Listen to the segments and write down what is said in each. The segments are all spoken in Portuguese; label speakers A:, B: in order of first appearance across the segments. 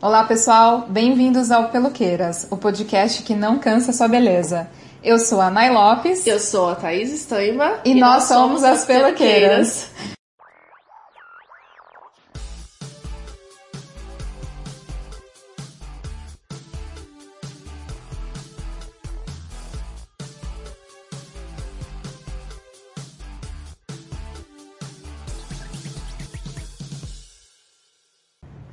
A: Olá, pessoal. Bem-vindos ao Peloqueiras, o podcast que não cansa sua beleza. Eu sou a Nay Lopes.
B: Eu sou a Thaís Estaima.
A: E, e nós, nós, somos as Peloqueiras.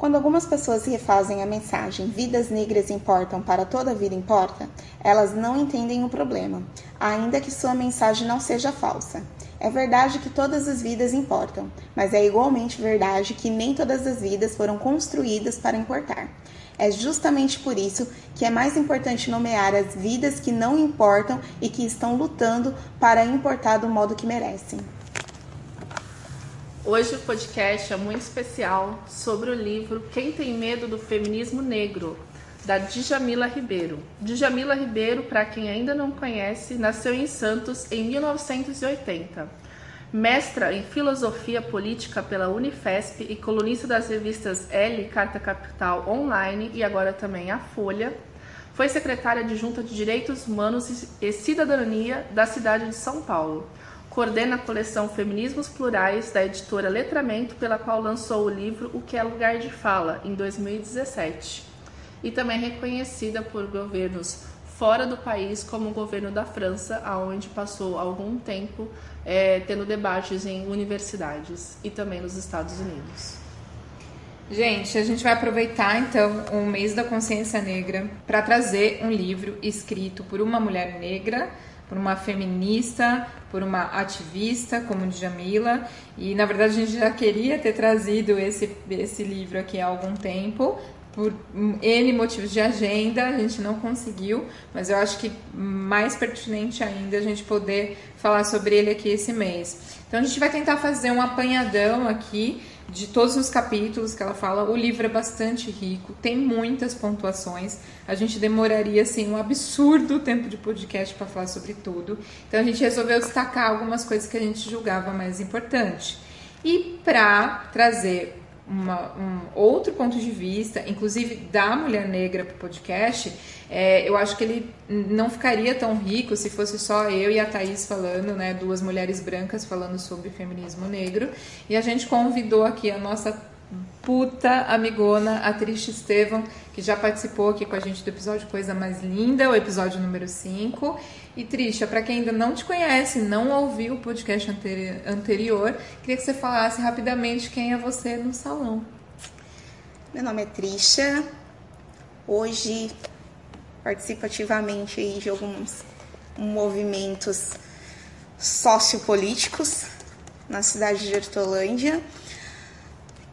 C: Quando algumas pessoas refazem a mensagem Vidas negras importam para toda a vida importa, elas não entendem o problema, ainda que sua mensagem não seja falsa. É verdade que todas as vidas importam, mas é igualmente verdade que nem todas as vidas foram construídas para importar. É justamente por isso que é mais importante nomear as vidas que não importam e que estão lutando para importar do modo que merecem.
B: Hoje o podcast é muito especial sobre o livro Quem Tem Medo do Feminismo Negro, da Djamila Ribeiro. Djamila Ribeiro, para quem ainda não conhece, nasceu em Santos em 1980. Mestra em Filosofia Política pela Unifesp e colunista das revistas L, Carta Capital Online e agora também a Folha, foi secretária adjunta de Direitos Humanos e Cidadania da cidade de São Paulo coordena a coleção Feminismos Plurais da editora Letramento, pela qual lançou o livro O que é Lugar de Fala, em 2017. E também reconhecida por governos fora do país, como o governo da França, onde passou algum tempo é, tendo debates em universidades e também nos Estados Unidos.
A: Gente, a gente vai aproveitar então o mês da consciência negra para trazer um livro escrito por uma mulher negra por uma feminista, por uma ativista como Djamila. E na verdade a gente já queria ter trazido esse, esse livro aqui há algum tempo. Por N motivos de agenda, a gente não conseguiu, mas eu acho que mais pertinente ainda a gente poder falar sobre ele aqui esse mês. Então a gente vai tentar fazer um apanhadão aqui de todos os capítulos que ela fala. O livro é bastante rico, tem muitas pontuações. A gente demoraria assim um absurdo tempo de podcast para falar sobre tudo. Então a gente resolveu destacar algumas coisas que a gente julgava mais importante. E para trazer uma, um outro ponto de vista, inclusive da mulher negra para o podcast, é, eu acho que ele não ficaria tão rico se fosse só eu e a Thaís falando, né, duas mulheres brancas falando sobre feminismo negro. E a gente convidou aqui a nossa puta amigona, a Trish Estevam, que já participou aqui com a gente do episódio Coisa Mais Linda, o episódio número 5. E Trisha, para quem ainda não te conhece, não ouviu o podcast anterior, queria que você falasse rapidamente quem é você no salão.
C: Meu nome é Trisha. Hoje participo ativamente de alguns movimentos sociopolíticos na cidade de Hortolândia.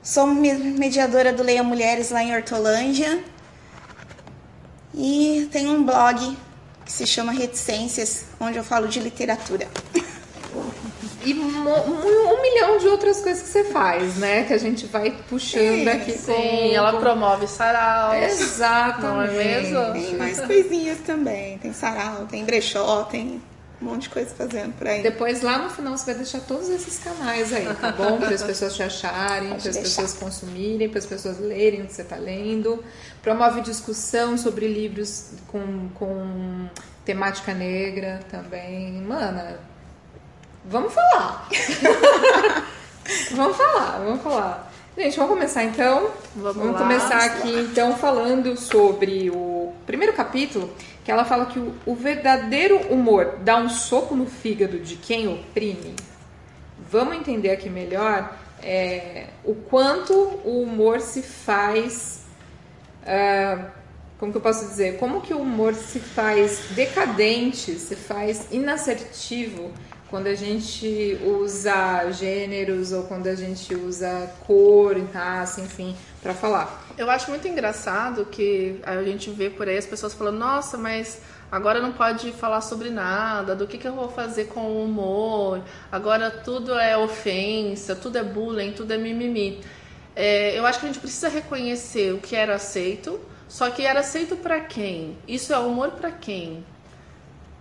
C: Sou mediadora do Leia Mulheres lá em Hortolândia e tenho um blog que se chama Reticências, onde eu falo de literatura.
A: E um, milhão de outras coisas que você faz, né? Que a gente vai puxando aqui.
B: Sim, com, ela promove sarau.
A: Exatamente. Não é
C: mesmo? Tem mais coisinhas também. Tem sarau, tem brechó, tem um monte de coisa fazendo por aí.
A: Depois lá no final você vai deixar todos esses canais aí, tá bom? Para as pessoas te acharem, para as pessoas consumirem, para as pessoas lerem o que você está lendo. Promove discussão sobre livros com, com temática negra também. Mana, vamos falar. vamos falar, vamos falar. Gente, vamos começar então. Vamos, vamos lá, começar vamos aqui lá. então falando sobre o primeiro capítulo, que ela fala que o, o verdadeiro humor dá um soco no fígado de quem oprime. Vamos entender aqui melhor é, o quanto o humor se faz. Uh, como que eu posso dizer? Como que o humor se faz decadente, se faz inassertivo quando a gente usa gêneros ou quando a gente usa cor, raça, enfim, para falar.
B: Eu acho muito engraçado que a gente vê por aí as pessoas falando: nossa, mas agora não pode falar sobre nada, do que, que eu vou fazer com o humor, agora tudo é ofensa, tudo é bullying, tudo é mimimi. É, eu acho que a gente precisa reconhecer o que era aceito, só que era aceito para quem? Isso é humor para quem?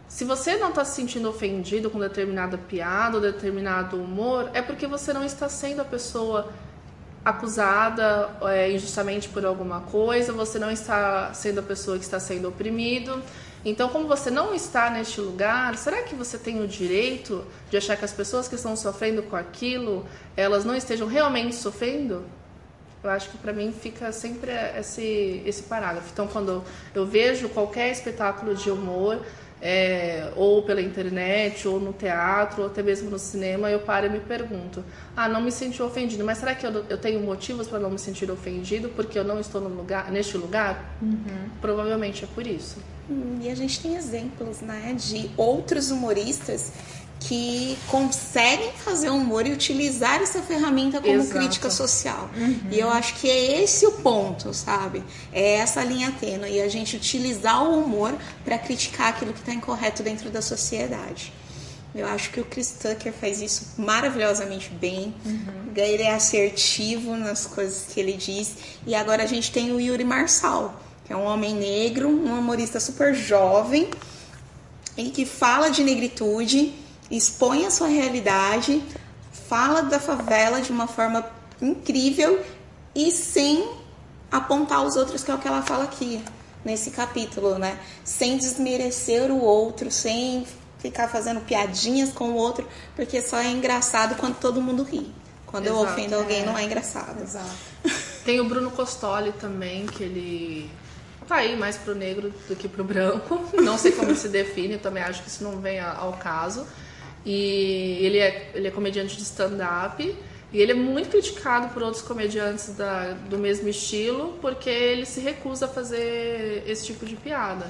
B: Se você não está se sentindo ofendido com determinada piada ou determinado humor, é porque você não está sendo a pessoa acusada é, injustamente por alguma coisa, você não está sendo a pessoa que está sendo oprimido. Então, como você não está neste lugar, será que você tem o direito de achar que as pessoas que estão sofrendo com aquilo, elas não estejam realmente sofrendo? Eu acho que para mim fica sempre esse, esse parágrafo. Então, quando eu vejo qualquer espetáculo de humor, é, ou pela internet, ou no teatro, ou até mesmo no cinema, eu paro e me pergunto: ah, não me senti ofendido, mas será que eu, eu tenho motivos para não me sentir ofendido porque eu não estou no lugar, neste lugar? Uhum. Provavelmente é por isso.
C: Hum, e a gente tem exemplos, né, de outros humoristas que conseguem fazer humor e utilizar essa ferramenta como Exato. crítica social. Uhum. E eu acho que é esse o ponto, sabe? É essa linha tênue e a gente utilizar o humor para criticar aquilo que está incorreto dentro da sociedade. Eu acho que o Chris Tucker faz isso maravilhosamente bem. Uhum. Ele é assertivo nas coisas que ele diz. E agora a gente tem o Yuri Marçal, que é um homem negro, um humorista super jovem e que fala de negritude expõe a sua realidade, fala da favela de uma forma incrível e sem apontar os outros, que é o que ela fala aqui nesse capítulo, né? Sem desmerecer o outro, sem ficar fazendo piadinhas com o outro, porque só é engraçado quando todo mundo ri. Quando Exato, eu ofendo alguém, é. não é engraçado.
B: Exato. Tem o Bruno Costoli também, que ele tá aí mais pro negro do que pro branco. Não sei como se define, também acho que isso não vem ao caso. E ele é, ele é comediante de stand-up. E ele é muito criticado por outros comediantes da, do mesmo estilo, porque ele se recusa a fazer esse tipo de piada.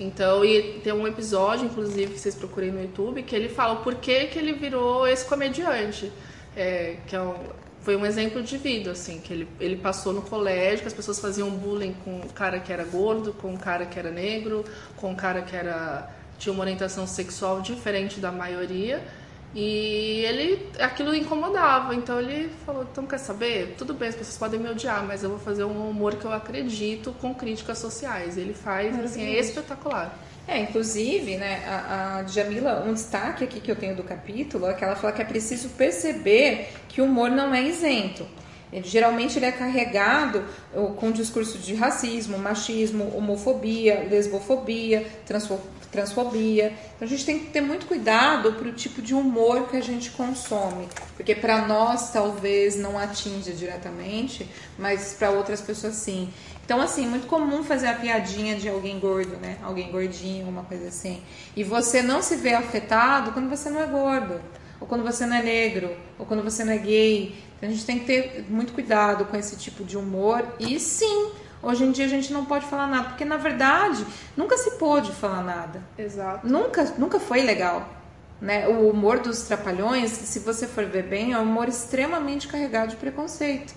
B: Então, e tem um episódio, inclusive, que vocês procurem no YouTube, que ele fala o porquê que ele virou esse comediante. É, que é um, foi um exemplo de vida, assim, que ele, ele passou no colégio, que as pessoas faziam bullying com o cara que era gordo, com o cara que era negro, com o cara que era tinha uma orientação sexual diferente da maioria. E ele, aquilo incomodava, então ele falou: então quer saber? Tudo bem, as pessoas podem me odiar, mas eu vou fazer um humor que eu acredito com críticas sociais. Ele faz, assim, é espetacular.
A: É, inclusive, né, a, a Jamila, um destaque aqui que eu tenho do capítulo é que ela fala que é preciso perceber que o humor não é isento. Ele, geralmente ele é carregado com discurso de racismo, machismo, homofobia, lesbofobia, transfobia. Então a gente tem que ter muito cuidado para o tipo de humor que a gente consome, porque para nós talvez não atinja diretamente, mas para outras pessoas sim. Então, assim, muito comum fazer a piadinha de alguém gordo, né? Alguém gordinho, uma coisa assim. E você não se vê afetado quando você não é gordo, ou quando você não é negro, ou quando você não é gay. Então, a gente tem que ter muito cuidado com esse tipo de humor. E sim, Hoje em dia a gente não pode falar nada, porque na verdade nunca se pôde falar nada.
B: Exato.
A: Nunca, nunca foi legal. Né? O humor dos trapalhões, se você for ver bem, é um humor extremamente carregado de preconceito.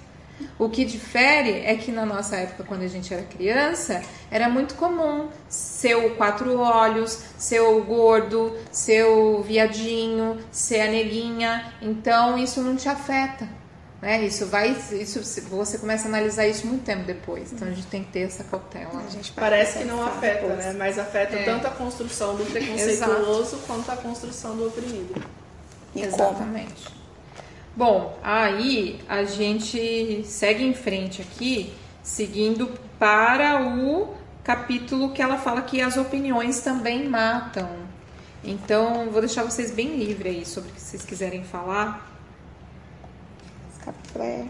A: O que difere é que na nossa época, quando a gente era criança, era muito comum ser o quatro olhos, ser o gordo, ser o viadinho, ser a neguinha. Então isso não te afeta. Né? Isso vai, isso você começa a analisar isso muito tempo depois. Então a gente tem que ter essa cautela.
B: A gente parece que não afeta, depois. né? Mas afeta é. tanto a construção do preconceituoso quanto a construção do oprimido.
A: E Exatamente. Como? Bom, aí a gente segue em frente aqui, seguindo para o capítulo que ela fala que as opiniões também matam. Então, vou deixar vocês bem livres aí sobre o que vocês quiserem falar
C: capítulo é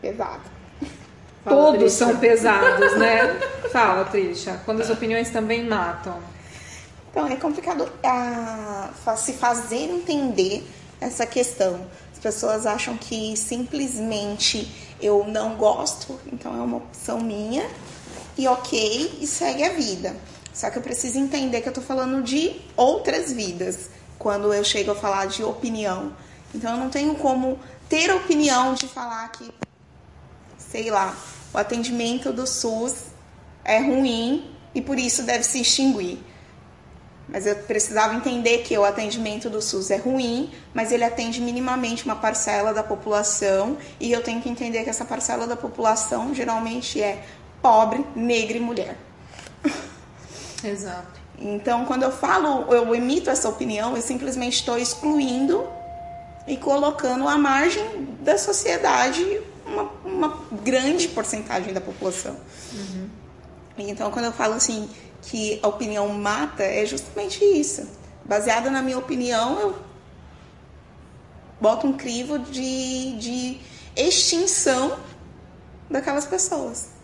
C: pesado.
A: Fala, Todos Trisha. são pesados, né? Fala, Trisha. Quando as opiniões também matam.
C: Então, é complicado a, ah, se fazer entender essa questão. As pessoas acham que simplesmente eu não gosto, então é uma opção minha, e ok, e segue a vida. Só que eu preciso entender que eu tô falando de outras vidas quando eu chego a falar de opinião. Então eu não tenho como ter opinião de falar que, sei lá, o atendimento do SUS é ruim e por isso deve se extinguir. Mas eu precisava entender que o atendimento do SUS é ruim, mas ele atende minimamente uma parcela da população e eu tenho que entender que essa parcela da população geralmente é pobre, negra e mulher.
A: Exato.
C: Então, quando eu falo, eu emito essa opinião, eu simplesmente estou excluindo e colocando à margem da sociedade uma, uma grande porcentagem da população. Uhum. Então, quando eu falo assim que a opinião mata, é justamente isso. Baseada na minha opinião, eu boto um crivo de, de extinção daquelas pessoas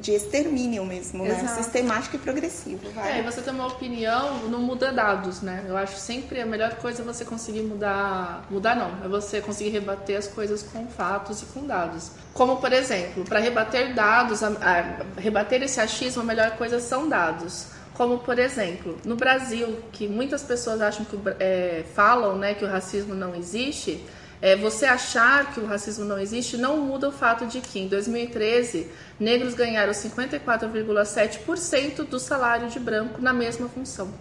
C: de extermínio mesmo, né? Exato. Sistemático e progressivo.
B: Vai. É, você tem uma opinião, não muda dados, né? Eu acho sempre a melhor coisa é você conseguir mudar. Mudar não, é você conseguir rebater as coisas com fatos e com dados. Como, por exemplo, para rebater dados, a, a, rebater esse achismo, a melhor coisa são dados. Como, por exemplo, no Brasil, que muitas pessoas acham que é, falam né, que o racismo não existe, é, você achar que o racismo não existe não muda o fato de que em 2013 negros ganharam 54,7% do salário de branco na mesma função.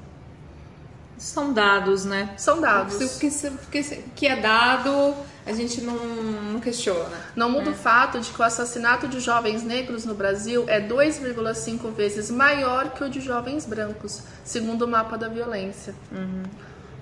A: São dados, né?
B: São dados.
A: O que, que, que é dado, a gente não, não questiona.
B: Não muda né? o fato de que o assassinato de jovens negros no Brasil é 2,5 vezes maior que o de jovens brancos, segundo o mapa da violência. Uhum.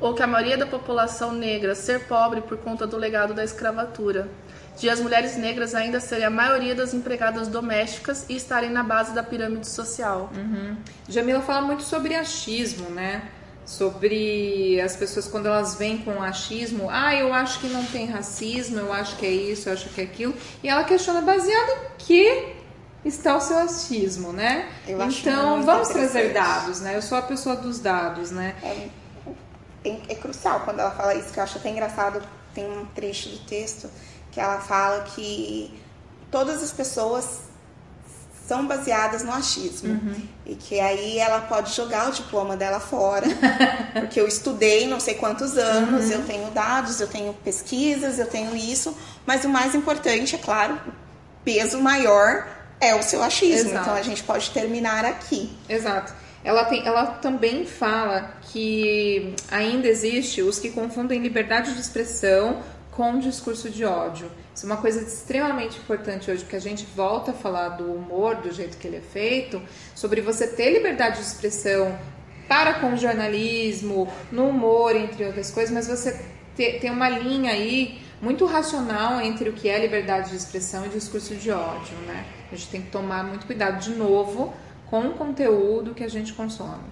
B: Ou que a maioria da população negra ser pobre por conta do legado da escravatura de as mulheres negras ainda serem a maioria das empregadas domésticas e estarem na base da pirâmide social.
A: Uhum. Jamila fala muito sobre achismo, né? Sobre as pessoas quando elas vêm com achismo, ah, eu acho que não tem racismo, eu acho que é isso, eu acho que é aquilo, e ela questiona baseado em que está o seu achismo, né? Eu então, vamos trazer dados, né? Eu sou a pessoa dos dados, né?
C: É, é, é crucial quando ela fala isso, que eu acho até engraçado, tem um trecho do texto que ela fala que todas as pessoas são baseadas no achismo uhum. e que aí ela pode jogar o diploma dela fora, porque eu estudei não sei quantos anos, uhum. eu tenho dados, eu tenho pesquisas, eu tenho isso, mas o mais importante, é claro, peso maior é o seu achismo. Exato. Então a gente pode terminar aqui.
A: Exato. Ela, tem, ela também fala que ainda existe os que confundem liberdade de expressão com discurso de ódio. Isso é uma coisa extremamente importante hoje, porque a gente volta a falar do humor, do jeito que ele é feito, sobre você ter liberdade de expressão para com o jornalismo, no humor, entre outras coisas, mas você tem uma linha aí muito racional entre o que é liberdade de expressão e discurso de ódio, né? A gente tem que tomar muito cuidado de novo com o conteúdo que a gente consome.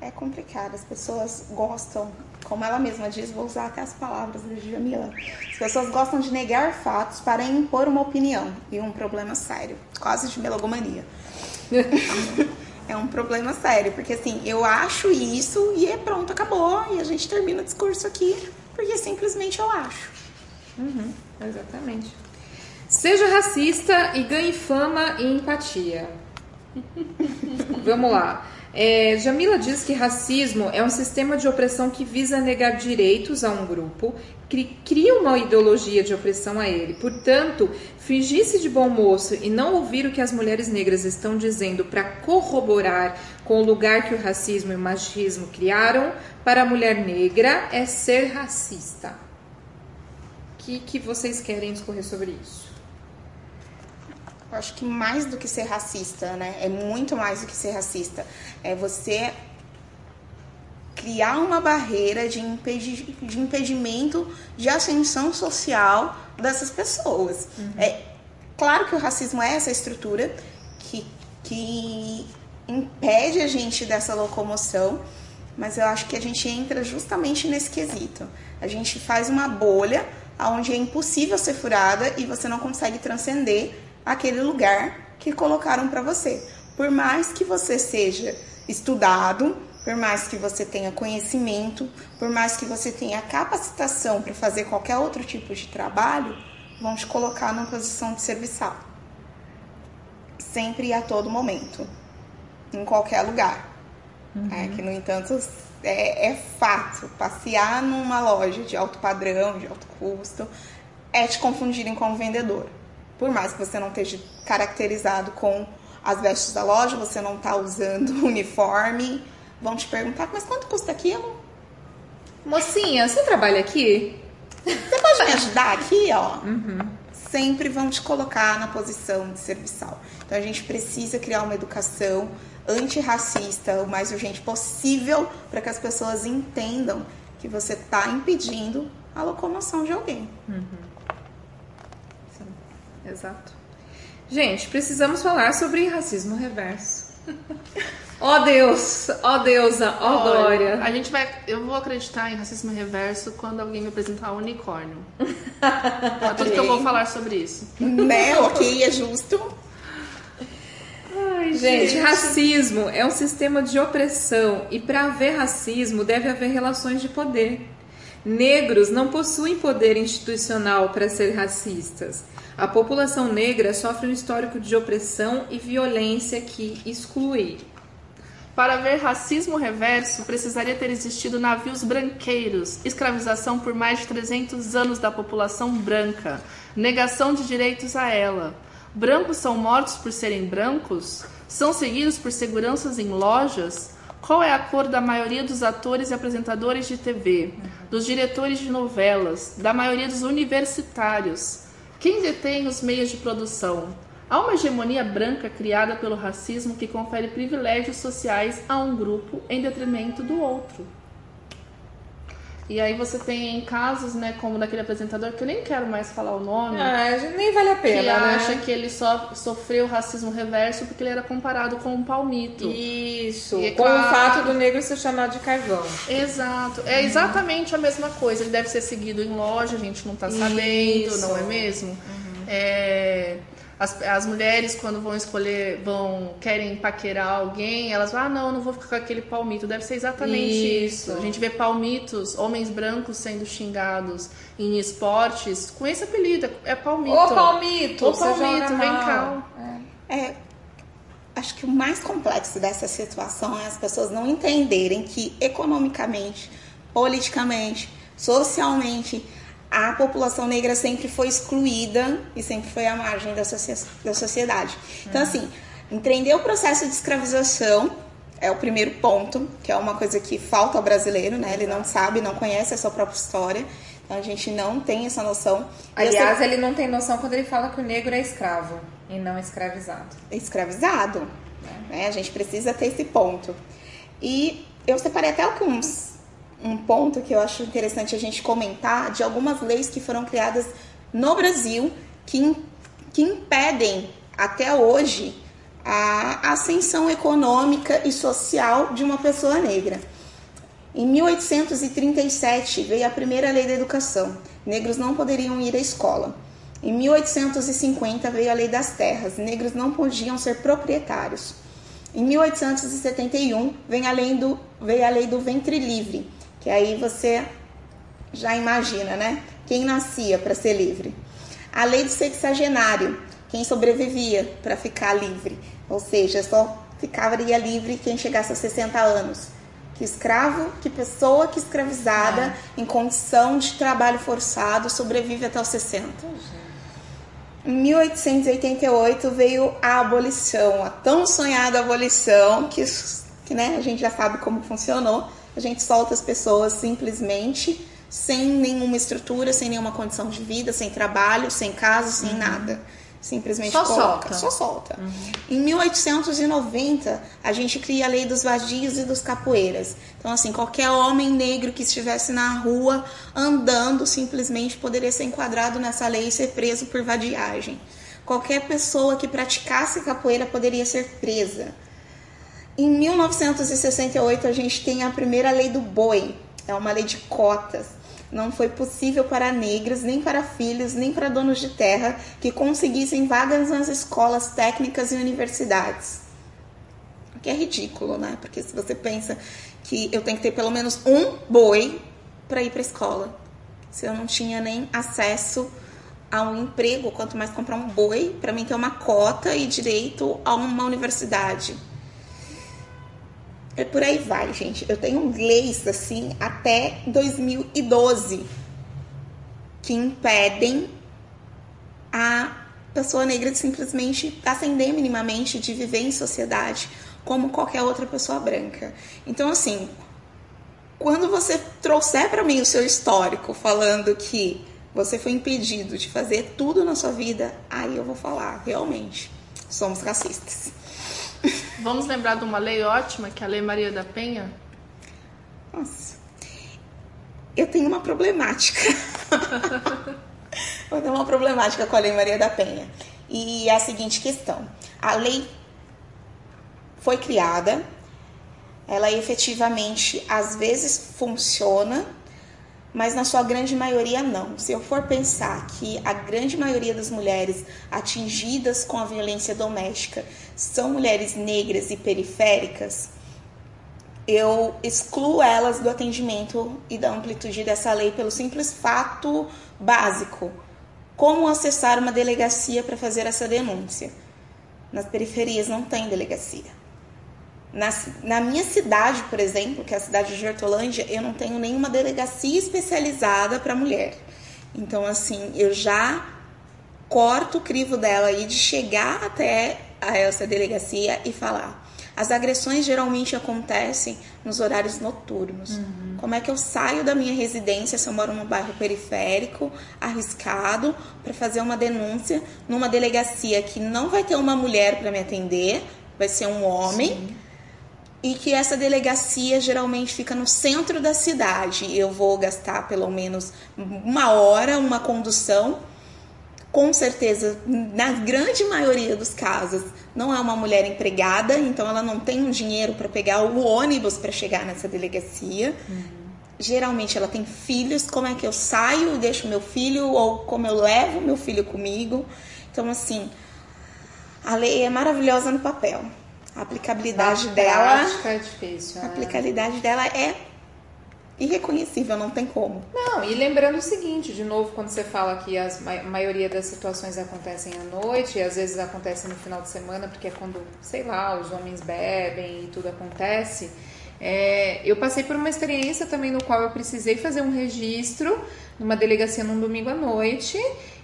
C: É complicado, as pessoas gostam como ela mesma diz, vou usar até as palavras da Jamila. As pessoas gostam de negar fatos para impor uma opinião e um problema sério, quase de melogomania. é um problema sério, porque assim, eu acho isso e é pronto, acabou, e a gente termina o discurso aqui, porque simplesmente eu acho.
A: Uhum, exatamente. Seja racista e ganhe fama e empatia. Vamos lá. É, Jamila diz que racismo é um sistema de opressão que visa negar direitos a um grupo, que cria uma ideologia de opressão a ele. Portanto, fingir-se de bom moço e não ouvir o que as mulheres negras estão dizendo para corroborar com o lugar que o racismo e o machismo criaram para a mulher negra é ser racista. O que, que vocês querem discorrer sobre isso?
C: Eu acho que mais do que ser racista, né? É muito mais do que ser racista. É você criar uma barreira de, impedi de impedimento de ascensão social dessas pessoas. Uhum. É claro que o racismo é essa estrutura que, que impede a gente dessa locomoção, mas eu acho que a gente entra justamente nesse quesito. A gente faz uma bolha onde é impossível ser furada e você não consegue transcender aquele lugar que colocaram para você. Por mais que você seja estudado, por mais que você tenha conhecimento, por mais que você tenha capacitação para fazer qualquer outro tipo de trabalho, vão te colocar numa posição de serviçal. Sempre e a todo momento. Em qualquer lugar. Uhum. É, que, no entanto, é, é fato. Passear numa loja de alto padrão, de alto custo, é te confundirem com o vendedor por mais que você não esteja caracterizado com as vestes da loja, você não está usando uniforme, vão te perguntar, mas quanto custa aquilo?
A: Mocinha, você trabalha aqui?
C: Você pode me ajudar aqui, ó? Uhum. Sempre vão te colocar na posição de serviçal. Então a gente precisa criar uma educação antirracista o mais urgente possível para que as pessoas entendam que você está impedindo a locomoção de alguém. Uhum.
B: Exato.
A: Gente, precisamos falar sobre racismo reverso. Ó oh Deus, ó oh deusa, ó oh glória.
B: A gente vai, eu vou acreditar em racismo reverso quando alguém me apresentar um unicórnio. é tudo que eu vou falar sobre isso.
C: Né? Ok, é justo.
A: Ai, gente, gente, racismo é um sistema de opressão e para haver racismo deve haver relações de poder. Negros não possuem poder institucional para ser racistas. A população negra sofre um histórico de opressão e violência que exclui.
B: Para haver racismo reverso, precisaria ter existido navios branqueiros, escravização por mais de 300 anos da população branca, negação de direitos a ela. Brancos são mortos por serem brancos? São seguidos por seguranças em lojas? Qual é a cor da maioria dos atores e apresentadores de TV, dos diretores de novelas, da maioria dos universitários? Quem detém os meios de produção? Há uma hegemonia branca criada pelo racismo que confere privilégios sociais a um grupo em detrimento do outro. E aí você tem casos, né, como daquele apresentador que eu nem quero mais falar o nome.
A: Ah, nem vale a pena.
B: Que
A: né?
B: acha que ele só sofreu racismo reverso porque ele era comparado com um palmito.
A: Isso. E, com claro, o fato do negro ser chamado de carvão.
B: Exato. É exatamente a mesma coisa. Ele deve ser seguido em loja, a gente não tá sabendo, Isso. não é mesmo? Uhum. É as, as mulheres, quando vão escolher, vão querem paquerar alguém, elas vão, ah, não, não vou ficar com aquele palmito. Deve ser exatamente isso. isso. A gente vê palmitos, homens brancos sendo xingados em esportes com esse apelido, é palmito.
A: Ô palmito!
B: Ô palmito, vem cá.
C: É. é. Acho que o mais complexo dessa situação é as pessoas não entenderem que economicamente, politicamente, socialmente, a população negra sempre foi excluída e sempre foi à margem da, da sociedade. Então, assim, entender o processo de escravização é o primeiro ponto, que é uma coisa que falta ao brasileiro, né? Ele não sabe, não conhece a sua própria história. Então a gente não tem essa noção.
A: Aliás, sei... ele não tem noção quando ele fala que o negro é escravo e não escravizado.
C: Escravizado. É. Né? A gente precisa ter esse ponto. E eu separei até alguns um ponto que eu acho interessante a gente comentar de algumas leis que foram criadas no Brasil que, que impedem até hoje a ascensão econômica e social de uma pessoa negra. Em 1837 veio a primeira lei da educação. Negros não poderiam ir à escola. Em 1850 veio a lei das terras. Negros não podiam ser proprietários. Em 1871 vem a lei do, veio a lei do ventre livre que aí você já imagina, né? Quem nascia para ser livre. A lei do sexagenário, quem sobrevivia para ficar livre, ou seja, só ficaria livre quem chegasse a 60 anos. Que escravo, que pessoa que escravizada em condição de trabalho forçado sobrevive até os 60. Em 1888 veio a abolição, a tão sonhada abolição, que, que né, a gente já sabe como funcionou, a gente solta as pessoas simplesmente sem nenhuma estrutura, sem nenhuma condição de vida, sem trabalho, sem casa, sem uhum. nada. Simplesmente
A: só
C: coloca,
A: solta.
C: só solta. Uhum. Em 1890, a gente cria a lei dos vadios e dos capoeiras. Então, assim, qualquer homem negro que estivesse na rua andando simplesmente poderia ser enquadrado nessa lei e ser preso por vadiagem. Qualquer pessoa que praticasse capoeira poderia ser presa. Em 1968, a gente tem a primeira lei do boi, é uma lei de cotas. Não foi possível para negros, nem para filhos, nem para donos de terra que conseguissem vagas nas escolas técnicas e universidades. O que é ridículo, né? Porque se você pensa que eu tenho que ter pelo menos um boi para ir para a escola, se eu não tinha nem acesso a um emprego, quanto mais comprar um boi para mim ter uma cota e direito a uma universidade. É por aí vai, gente. Eu tenho leis assim até 2012 que impedem a pessoa negra de simplesmente ascender minimamente, de viver em sociedade como qualquer outra pessoa branca. Então, assim, quando você trouxer para mim o seu histórico falando que você foi impedido de fazer tudo na sua vida, aí eu vou falar, realmente, somos racistas.
B: Vamos lembrar de uma lei ótima, que é a Lei Maria da Penha?
C: Nossa. Eu tenho uma problemática. Vou ter uma problemática com a Lei Maria da Penha. E é a seguinte questão: a lei foi criada, ela efetivamente às vezes funciona, mas na sua grande maioria não. Se eu for pensar que a grande maioria das mulheres atingidas com a violência doméstica são mulheres negras e periféricas, eu excluo elas do atendimento e da amplitude dessa lei pelo simples fato básico: como acessar uma delegacia para fazer essa denúncia. Nas periferias não tem delegacia. Na, na, minha cidade, por exemplo, que é a cidade de Hortolândia, eu não tenho nenhuma delegacia especializada para mulher. Então, assim, eu já corto o crivo dela aí de chegar até a essa delegacia e falar. As agressões geralmente acontecem nos horários noturnos. Uhum. Como é que eu saio da minha residência se eu moro num bairro periférico, arriscado, para fazer uma denúncia numa delegacia que não vai ter uma mulher para me atender, vai ser um homem? Sim e que essa delegacia geralmente fica no centro da cidade. Eu vou gastar pelo menos uma hora, uma condução. Com certeza, na grande maioria dos casos, não é uma mulher empregada, então ela não tem um dinheiro para pegar o ônibus para chegar nessa delegacia. Uhum. Geralmente ela tem filhos, como é que eu saio e deixo meu filho, ou como eu levo meu filho comigo. Então, assim, a lei é maravilhosa no papel a aplicabilidade
A: Na
C: dela.
A: É difícil,
C: a né? aplicabilidade dela é irreconhecível, não tem como.
A: Não, e lembrando o seguinte, de novo, quando você fala que a maioria das situações acontecem à noite, e às vezes acontecem no final de semana, porque é quando, sei lá, os homens bebem e tudo acontece. É, eu passei por uma experiência também no qual eu precisei fazer um registro numa delegacia num domingo à noite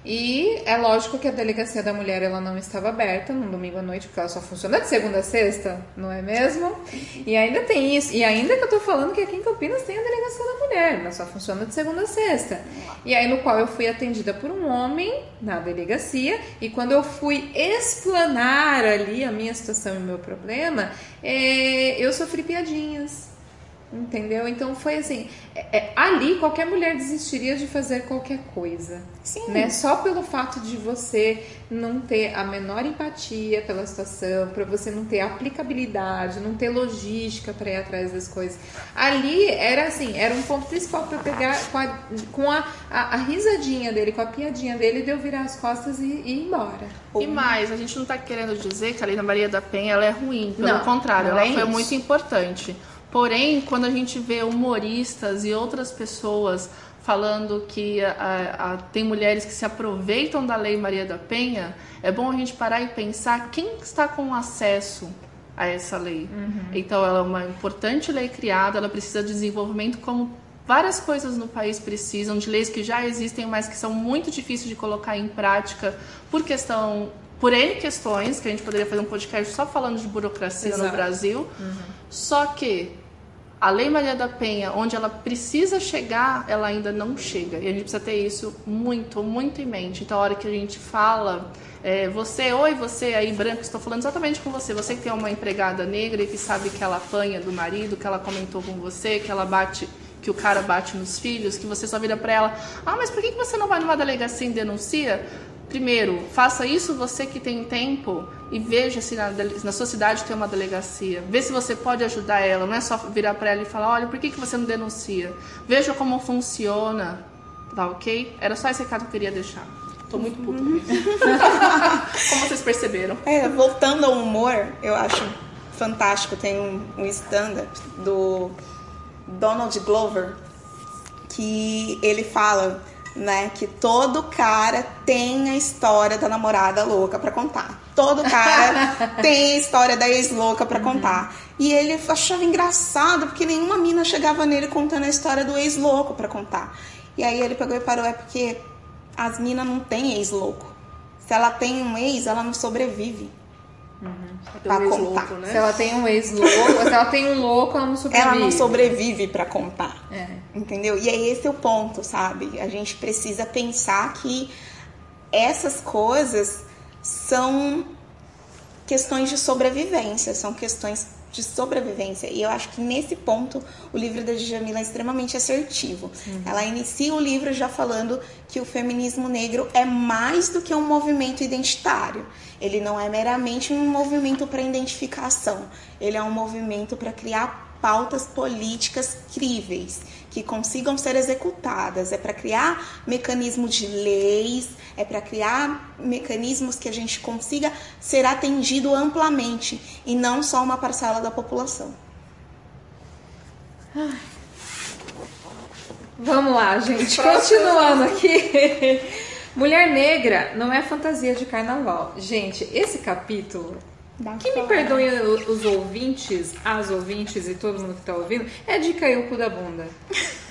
A: e é lógico que a delegacia da mulher ela não estava aberta no domingo à noite, porque ela só funciona de segunda a sexta, não é mesmo? E ainda tem isso. E ainda que eu tô falando que aqui em Campinas tem a delegacia da mulher, mas só funciona de segunda a sexta. E aí no qual eu fui atendida por um homem na delegacia, e quando eu fui explanar ali a minha situação e o meu problema, é, eu sofri piadinhas Entendeu? Então foi assim, é, é, ali qualquer mulher desistiria de fazer qualquer coisa. Sim. Né? Só pelo fato de você não ter a menor empatia pela situação, para você não ter aplicabilidade, não ter logística para ir atrás das coisas. Ali era assim, era um ponto principal para pegar com, a, com a, a, a, risadinha dele, com a piadinha dele, de eu virar as costas e, e ir embora.
B: E mais, a gente não está querendo dizer que a Lei da Maria da Penha ela é ruim, pelo não, contrário, ela é foi isso. muito importante. Porém, quando a gente vê humoristas e outras pessoas falando que a, a, tem mulheres que se aproveitam da Lei Maria da Penha, é bom a gente parar e pensar quem está com acesso a essa lei. Uhum. Então, ela é uma importante lei criada, ela precisa de desenvolvimento como várias coisas no país precisam, de leis que já existem, mas que são muito difíceis de colocar em prática por questão por N questões, que a gente poderia fazer um podcast só falando de burocracia Exato. no Brasil. Uhum. Só que a Lei Maria da Penha, onde ela precisa chegar, ela ainda não chega. E a gente precisa ter isso muito, muito em mente. Então, a hora que a gente fala, é, você, oi, você aí branco, estou falando exatamente com você. Você que tem uma empregada negra e que sabe que ela apanha do marido, que ela comentou com você, que ela bate que o cara bate nos filhos, que você só vira para ela, ah, mas por que você não vai numa delegacia e denuncia? Primeiro, faça isso você que tem tempo e veja se na, na, sua cidade tem uma delegacia. Vê se você pode ajudar ela. Não é só virar para ela e falar: olha, por que, que você não denuncia? Veja como funciona. Tá ok? Era só esse recado que eu queria deixar. Tô muito puto. Uhum. como vocês perceberam.
C: É, voltando ao humor, eu acho fantástico. Tem um, um stand-up do Donald Glover que ele fala né? Que todo cara tem a história da namorada louca para contar. Todo cara tem a história da ex-louca para uhum. contar. E ele achava engraçado porque nenhuma mina chegava nele contando a história do ex-louco para contar. E aí ele pegou e parou, é porque as minas não têm ex-louco. Se ela tem um ex, ela não sobrevive.
A: Uhum. Pra um contar. Louco, né? Se ela tem um ex-louco, se ela tem um louco, ela não sobrevive.
C: Ela não sobrevive para contar. É. Entendeu? E é esse o ponto, sabe? A gente precisa pensar que essas coisas são questões de sobrevivência, são questões de sobrevivência. E eu acho que nesse ponto o livro da Djamila é extremamente assertivo. Uhum. Ela inicia o livro já falando que o feminismo negro é mais do que um movimento identitário. Ele não é meramente um movimento para identificação, ele é um movimento para criar pautas políticas críveis que consigam ser executadas, é para criar mecanismos de leis, é para criar mecanismos que a gente consiga ser atendido amplamente e não só uma parcela da população.
A: Vamos lá, gente. Continuando aqui. Mulher negra não é fantasia de carnaval. Gente, esse capítulo que me perdoem os ouvintes, as ouvintes e todo mundo que tá ouvindo, é de cair o cu da bunda.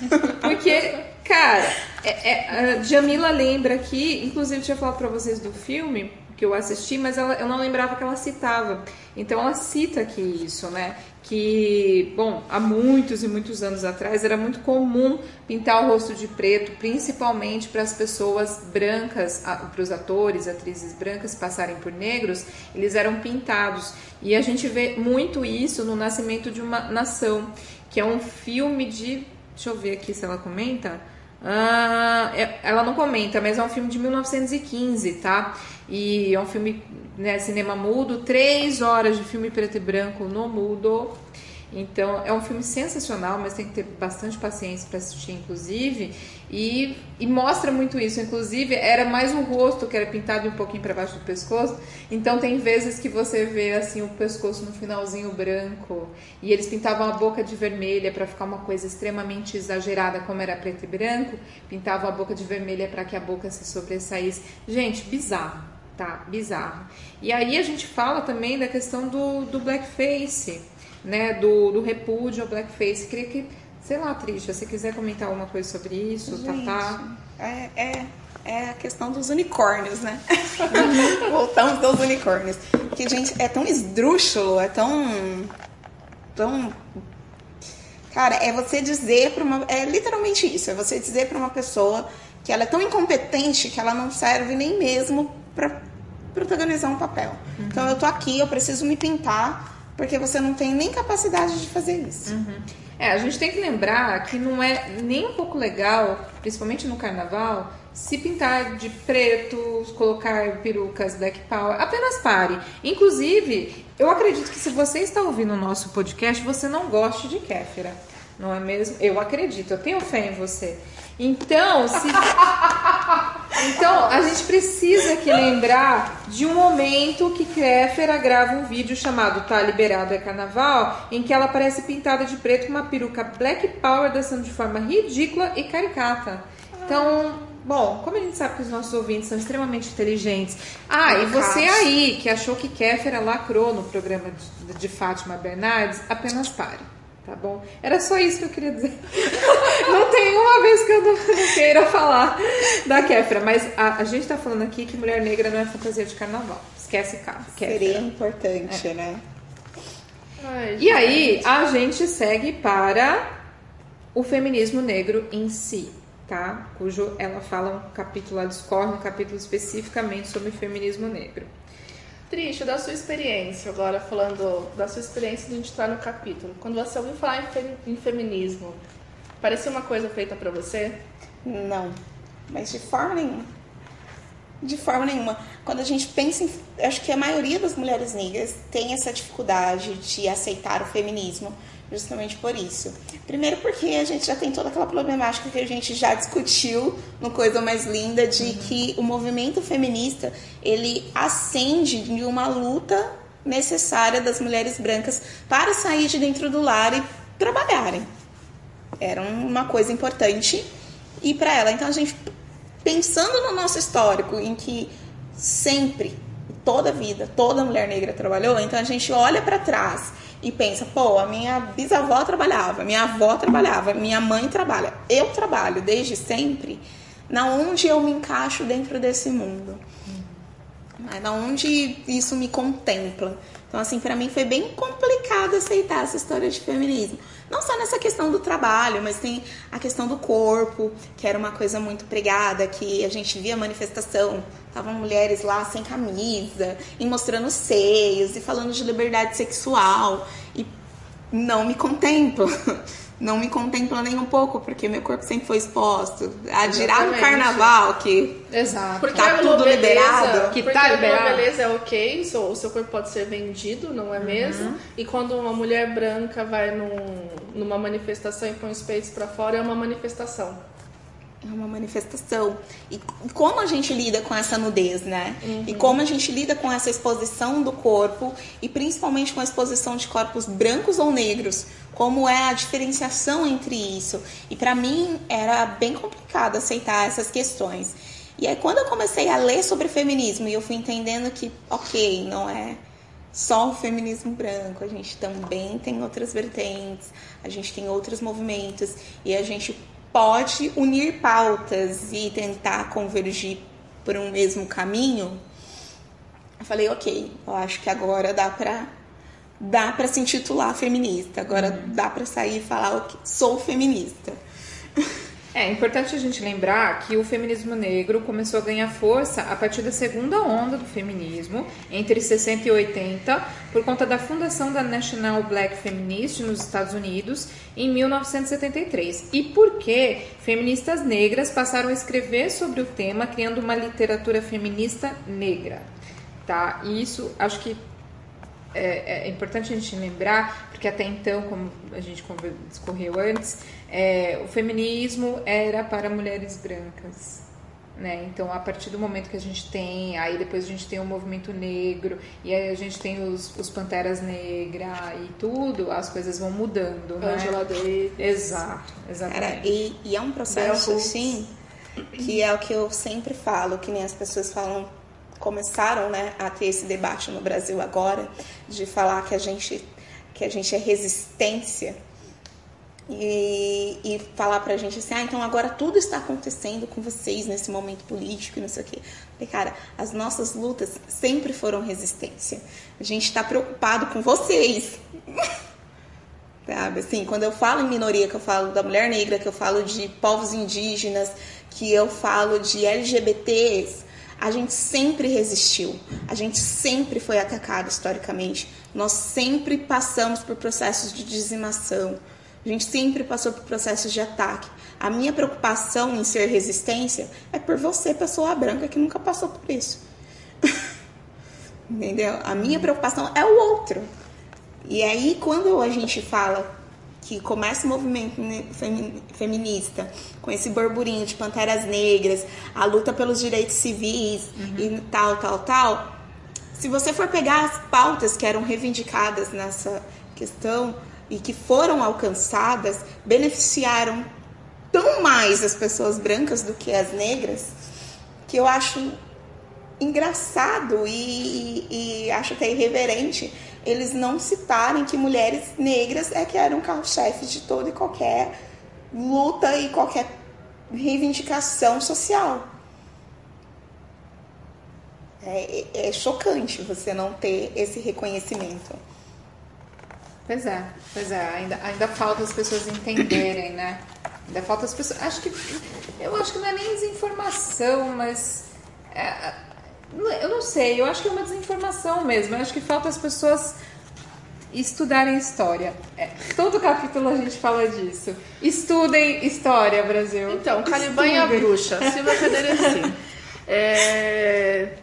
A: Porque, cara, é, é, a Jamila lembra aqui, inclusive tinha falado pra vocês do filme que eu assisti, mas ela, eu não lembrava que ela citava. Então ela cita aqui isso, né? Que, bom, há muitos e muitos anos atrás era muito comum pintar o rosto de preto, principalmente para as pessoas brancas, para os atores, atrizes brancas passarem por negros, eles eram pintados. E a gente vê muito isso no Nascimento de uma Nação, que é um filme de. Deixa eu ver aqui se ela comenta. Ah, é, ela não comenta, mas é um filme de 1915, tá? E é um filme, né, cinema mudo, três horas de filme preto e branco no mudo. Então é um filme sensacional, mas tem que ter bastante paciência para assistir, inclusive. E, e, mostra muito isso. Inclusive, era mais o rosto que era pintado um pouquinho para baixo do pescoço. Então tem vezes que você vê assim o pescoço no finalzinho branco. E eles pintavam a boca de vermelha para ficar uma coisa extremamente exagerada, como era preto e branco. Pintavam a boca de vermelha para que a boca se sobressaísse. Gente, bizarro tá? Bizarro. E aí a gente fala também da questão do, do blackface, né? Do, do repúdio ao blackface. Queria que, sei lá, Trisha, se quiser comentar alguma coisa sobre isso, gente, Tatá.
C: É, é, é a questão dos unicórnios, né? Voltamos aos unicórnios. Que, gente, é tão esdrúxulo, é tão. tão. Cara, é você dizer para uma. É literalmente isso, é você dizer para uma pessoa que ela é tão incompetente que ela não serve nem mesmo protagonizar um papel. Uhum. Então eu tô aqui, eu preciso me pintar, porque você não tem nem capacidade de fazer isso.
A: Uhum. É, a gente tem que lembrar que não é nem um pouco legal, principalmente no carnaval, se pintar de preto, colocar perucas black power, apenas pare. Inclusive, eu acredito que se você está ouvindo o nosso podcast, você não goste de Kéfera, não é mesmo? Eu acredito, eu tenho fé em você. Então, se... então a gente precisa aqui lembrar de um momento que Kéfera grava um vídeo chamado Tá Liberado é Carnaval, em que ela aparece pintada de preto com uma peruca Black Power dançando de forma ridícula e caricata. Então, bom, como a gente sabe que os nossos ouvintes são extremamente inteligentes. Ah, e você aí que achou que Kéfera lacrou no programa de, de Fátima Bernardes, apenas pare. Tá bom? Era só isso que eu queria dizer. não tem uma vez que eu não, queira falar da Kéfera, mas a, a gente tá falando aqui que mulher negra não é fantasia de carnaval. Esquece cara.
C: Seria importante, é. né?
A: Ai, e aí, a gente segue para o feminismo negro em si, tá? Cujo ela fala um capítulo, ela discorre um capítulo especificamente sobre feminismo negro.
B: Triste, da sua experiência, agora falando da sua experiência de estar no capítulo. Quando você ouviu falar em, fe em feminismo, parecia uma coisa feita para você?
C: Não, mas de forma nenhuma. De forma nenhuma. Quando a gente pensa em. Acho que a maioria das mulheres negras tem essa dificuldade de aceitar o feminismo justamente por isso. Primeiro porque a gente já tem toda aquela problemática que a gente já discutiu no Coisa Mais Linda de uhum. que o movimento feminista, ele ascende de uma luta necessária das mulheres brancas para sair de dentro do lar e trabalharem. Era uma coisa importante e para ela. Então a gente pensando no nosso histórico em que sempre toda a vida, toda mulher negra trabalhou, então a gente olha para trás e pensa, pô, a minha bisavó trabalhava, minha avó trabalhava, minha mãe trabalha, eu trabalho desde sempre, na onde eu me encaixo dentro desse mundo. Da onde isso me contempla. Então, assim, para mim foi bem complicado aceitar essa história de feminismo. Não só nessa questão do trabalho, mas tem a questão do corpo, que era uma coisa muito pregada, que a gente via manifestação, estavam mulheres lá sem camisa, e mostrando seios, e falando de liberdade sexual, e não me contempla. não me contempla nem um pouco, porque meu corpo sempre foi exposto. A girar no carnaval, que
A: Exato.
B: Porque
C: tá tudo
B: beleza,
C: liberado.
A: Que
B: porque
A: tá
B: a
A: liberado.
B: beleza é ok, so- o seu corpo pode ser vendido, não é mesmo? E quando uma mulher branca vai num- numa manifestação e põe os peitos pra fora, é uma manifestação.
C: É uma manifestação. E como a gente lida com essa nudez, né? E como a gente lida com essa exposição do corpo e principalmente com a exposição de corpos brancos ou negros. Como é a diferenciação entre isso? E pra mim era bem complicado aceitar essas questões. E aí quando eu comecei a ler sobre feminismo e eu fui entendendo que, ok, não é só o feminismo branco, a gente também tem outras vertentes, a gente tem outros movimentos e a gente pode unir pautas e tentar convergir por um mesmo caminho. Eu falei, ok, eu acho que agora dá pra dá para se intitular feminista, agora dá pra sair e falar que sou feminista.
A: É importante a gente lembrar que o feminismo negro começou a ganhar força a partir da segunda onda do feminismo, entre 60 e 80, por conta da fundação da National Black Feminist nos Estados Unidos em 1973. E porque feministas negras passaram a escrever sobre o tema, criando uma literatura feminista negra. Tá? E isso acho que é, é importante a gente lembrar, porque até então, como a gente discorreu antes, é, o feminismo era para mulheres brancas. Né? Então, a partir do momento que a gente tem, aí depois a gente tem o movimento negro, e aí a gente tem os, os Panteras Negra e tudo, as coisas vão mudando. Né?
B: Angela Davis.
A: Exato,
C: Cara,
A: exatamente.
C: e, e é um processo assim que é o que eu sempre falo, que nem as pessoas falam, começaram né, a ter esse debate no Brasil agora, de falar que a gente, que a gente é resistência. E, e falar pra gente assim, ah, então agora tudo está acontecendo com vocês nesse momento político e não sei o quê. Falei, cara, as nossas lutas sempre foram resistência. A gente tá preocupado com vocês. Sabe, assim, quando eu falo em minoria, que eu falo da mulher negra, que eu falo de povos indígenas, que eu falo de LGBTs, a gente sempre resistiu. A gente sempre foi atacado historicamente. Nós sempre passamos por processos de dizimação. A gente sempre passou por processos de ataque. A minha preocupação em ser resistência é por você, pessoa branca, que nunca passou por isso. Entendeu? A minha preocupação é o outro. E aí, quando a gente fala que começa o movimento feminista, com esse burburinho de panteras negras, a luta pelos direitos civis e tal, tal, tal, se você for pegar as pautas que eram reivindicadas nessa questão e que foram alcançadas, beneficiaram tão mais as pessoas brancas do que as negras, que eu acho engraçado e, e- acho até irreverente eles não citarem que mulheres negras é que eram carro-chefe de toda e qualquer luta e qualquer reivindicação social. É, é- é chocante você não ter esse reconhecimento.
A: Pois é, pois é, ainda, ainda falta as pessoas entenderem, né? Ainda falta as pessoas. Acho que. Eu acho que não é nem desinformação, mas. é, eu não sei, eu acho que é uma desinformação mesmo. Eu acho que falta as pessoas estudarem história. É, todo capítulo a gente fala disso. Estudem história, Brasil.
B: Então, Caliban e a bruxa, Silvia Federici. É...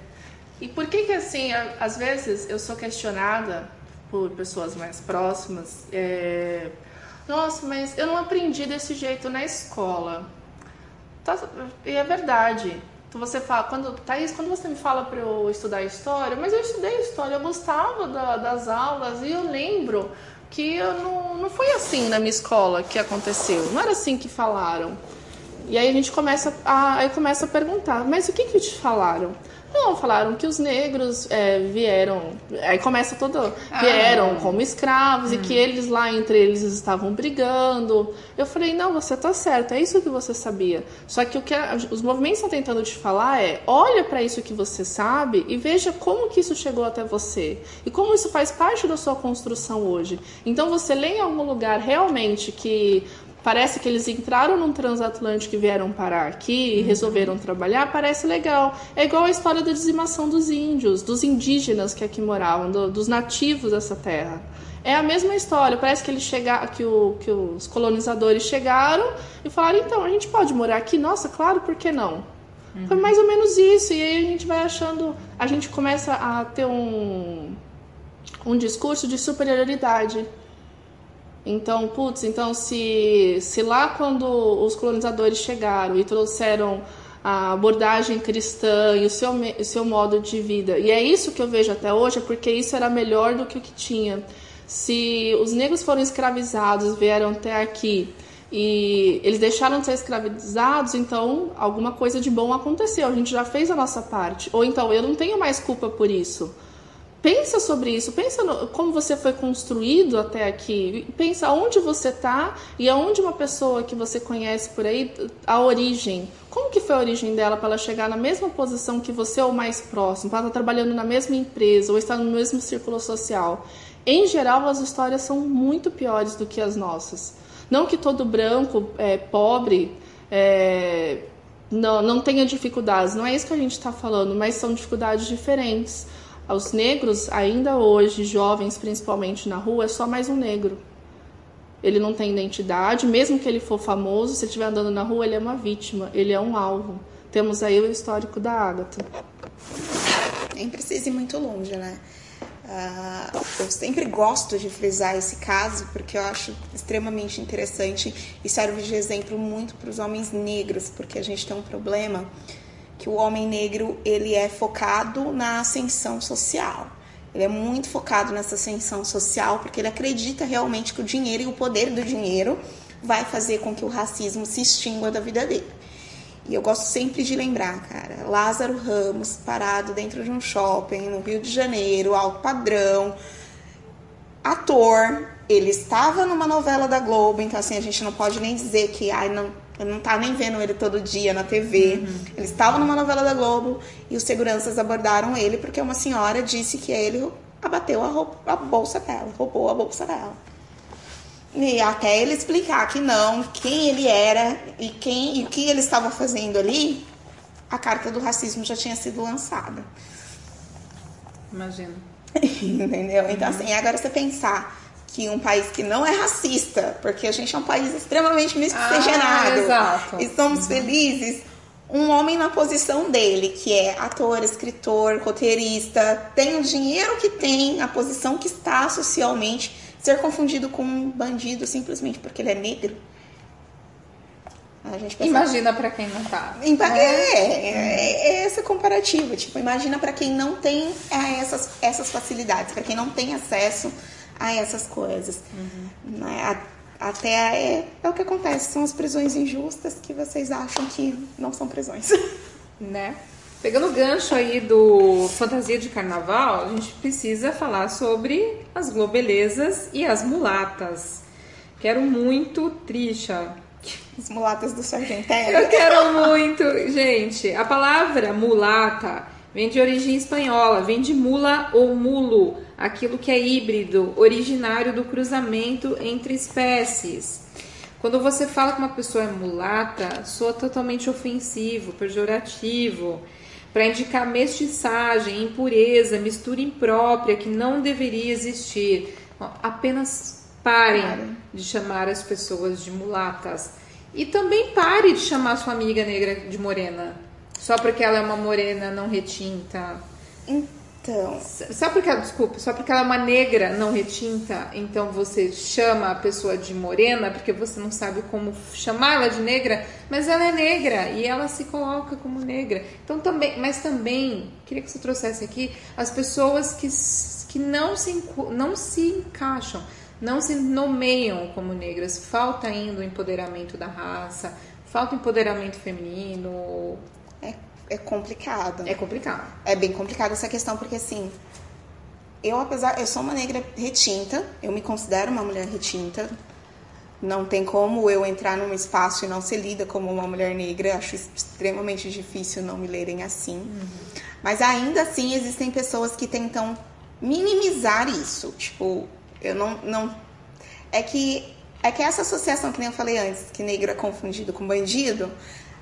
B: E por que que assim, às vezes eu sou questionada por pessoas mais próximas, é... nossa, mas eu não aprendi desse jeito na escola. Tá- E é verdade. Então você fala, quando, Thaís, quando você me fala para eu estudar história, mas eu estudei história, eu gostava da- das aulas e eu lembro que eu não, não foi assim na minha escola que aconteceu, não era assim que falaram. E aí a gente começa a, aí começa a perguntar, mas o que que te falaram? Não, falaram que os negros é, vieram. Aí começa todo. Vieram ah, como escravos hum. e que eles lá entre eles estavam brigando. Eu falei, não, você tá certo, é isso que você sabia. Só que o que a, os movimentos estão tentando te falar é: olha para isso que você sabe e veja como que isso chegou até você. E como isso faz parte da sua construção hoje. Então você lê em algum lugar realmente que Parece que eles entraram num transatlântico e vieram parar aqui e uhum. resolveram trabalhar, parece legal. É igual a história da dizimação dos índios, dos indígenas que aqui moravam, do, dos nativos dessa terra. É a mesma história. Parece que eles chegaram, que, o, que os colonizadores chegaram e falaram: então a gente pode morar aqui? Nossa, claro, por que não? Uhum. Foi mais ou menos isso. E aí a gente vai achando, a gente começa a ter um um discurso de superioridade. Então, putz, então se, se lá quando os colonizadores chegaram e trouxeram a abordagem cristã e o seu, o seu modo de vida, e é isso que eu vejo até hoje, é porque isso era melhor do que o que tinha. Se os negros foram escravizados, vieram até aqui e eles deixaram de ser escravizados, então alguma coisa de bom aconteceu, a gente já fez a nossa parte. Ou então eu não tenho mais culpa por isso. Pensa sobre isso, pensa no, como você foi construído até aqui, pensa onde você está e aonde uma pessoa que você conhece por aí, a origem. Como que foi a origem dela para ela chegar na mesma posição que você ou mais próximo, para estar tá trabalhando na mesma empresa ou estar no mesmo círculo social? Em geral, as histórias são muito piores do que as nossas. Não que todo branco é, pobre é, não, não tenha dificuldades, não é isso que a gente está falando, mas são dificuldades diferentes. Os negros, ainda hoje, jovens principalmente na rua, é só mais um negro. Ele não tem identidade, mesmo que ele for famoso, se ele estiver andando na rua, ele é uma vítima, ele é um alvo. Temos aí o histórico da Ágata.
C: Nem precisa ir muito longe, né? Uh, eu sempre gosto de frisar esse caso porque eu acho extremamente interessante e serve de exemplo muito para os homens negros, porque a gente tem um problema que o homem negro ele é focado na ascensão social. Ele é muito focado nessa ascensão social porque ele acredita realmente que o dinheiro e o poder do dinheiro vai fazer com que o racismo se extingua da vida dele. E eu gosto sempre de lembrar, cara, Lázaro Ramos parado dentro de um shopping no Rio de Janeiro, alto padrão, ator, ele estava numa novela da Globo, então assim a gente não pode nem dizer que ai não eu não estava nem vendo ele todo dia na TV. Uhum. Ele estava numa novela da Globo e os seguranças abordaram ele porque uma senhora disse que ele abateu a, roupa, a bolsa dela, roubou a bolsa dela. E até ele explicar que não, quem ele era e quem e o que ele estava fazendo ali, a carta do racismo já tinha sido lançada.
A: Imagina.
C: Entendeu? Então, uhum. assim, agora você pensar que um país que não é racista, porque a gente é um país extremamente miscigenado, ah, e somos uhum. felizes, um homem na posição dele, que é ator, escritor, roteirista, tem o dinheiro que tem, a posição que está socialmente, ser confundido com um bandido simplesmente porque ele é negro.
A: imagina para quem não tá.
C: É, é, é, é esse comparativo. Tipo, imagina para quem não tem é, essas, essas facilidades, para quem não tem acesso a essas coisas. Uhum. Né? Até é, é o que acontece, são as prisões injustas que vocês acham que não são prisões.
A: Né? Pegando o gancho aí do fantasia de carnaval, a gente precisa falar sobre as globelezas e as mulatas. Quero muito, Trisha.
C: As mulatas do Sargentelli.
A: Eu quero muito. Gente, a palavra mulata vem de origem espanhola, vem de mula ou mulo, aquilo que é híbrido, originário do cruzamento entre espécies. Quando você fala que uma pessoa é mulata, soa totalmente ofensivo, pejorativo, para indicar mestiçagem, impureza, mistura imprópria que não deveria existir. Apenas parem de chamar as pessoas de mulatas. E também pare de chamar sua amiga negra de morena. Só porque ela é uma morena não retinta.
C: Então.
A: Só porque ela, desculpa, só porque ela é uma negra não retinta, então você chama a pessoa de morena porque você não sabe como chamá-la de negra, mas ela é negra e ela se coloca como negra. Então também, mas também queria que você trouxesse aqui as pessoas que, que não se não se encaixam, não se nomeiam como negras. Falta ainda o empoderamento da raça, Falta empoderamento feminino.
C: É, é complicado.
A: É complicado.
C: É bem complicado essa questão, porque assim, eu apesar, eu sou uma negra retinta, eu me considero uma mulher retinta. Não tem como eu entrar num espaço e não ser lida como uma mulher negra. Acho extremamente difícil não me lerem assim. Uhum. Mas ainda assim existem pessoas que tentam minimizar isso. Tipo, eu não, não. É que é que essa associação, que nem eu falei antes, que negro é confundido com bandido,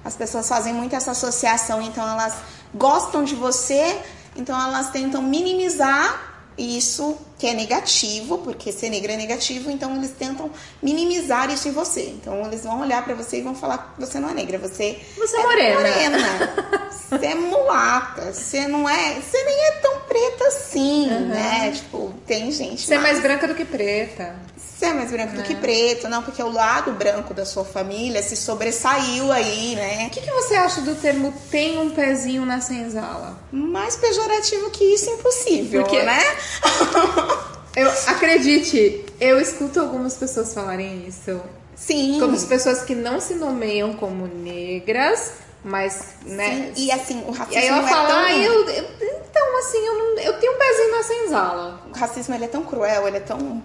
C: as pessoas fazem muito essa associação, então elas gostam de você, então elas tentam minimizar isso que é negativo, porque ser negra é negativo, então eles tentam minimizar isso em você. Então eles vão olhar para você e vão falar que você não é negra, você,
A: você é morena.
C: morena. você é mulata, você não é, você nem é tão preta assim, uhum. né? Tipo, tem gente
A: Você é mais branca do que preta.
C: Você é mais branco é. do que preto, não, porque o lado branco da sua família se sobressaiu aí, né?
A: O que, que você acha do termo tem um pezinho na senzala?
C: Mais pejorativo que isso, impossível, porque... né?
A: eu acredite, eu escuto algumas pessoas falarem isso.
C: Sim.
A: Como as pessoas que não se nomeiam como negras, mas, né?
C: Sim, e assim, o racismo
A: e aí ela
C: é
A: fala,
C: tão...
A: ah, eu, eu, então, assim, eu, não, eu tenho um pezinho na senzala.
C: O racismo, ele é tão cruel, ele é tão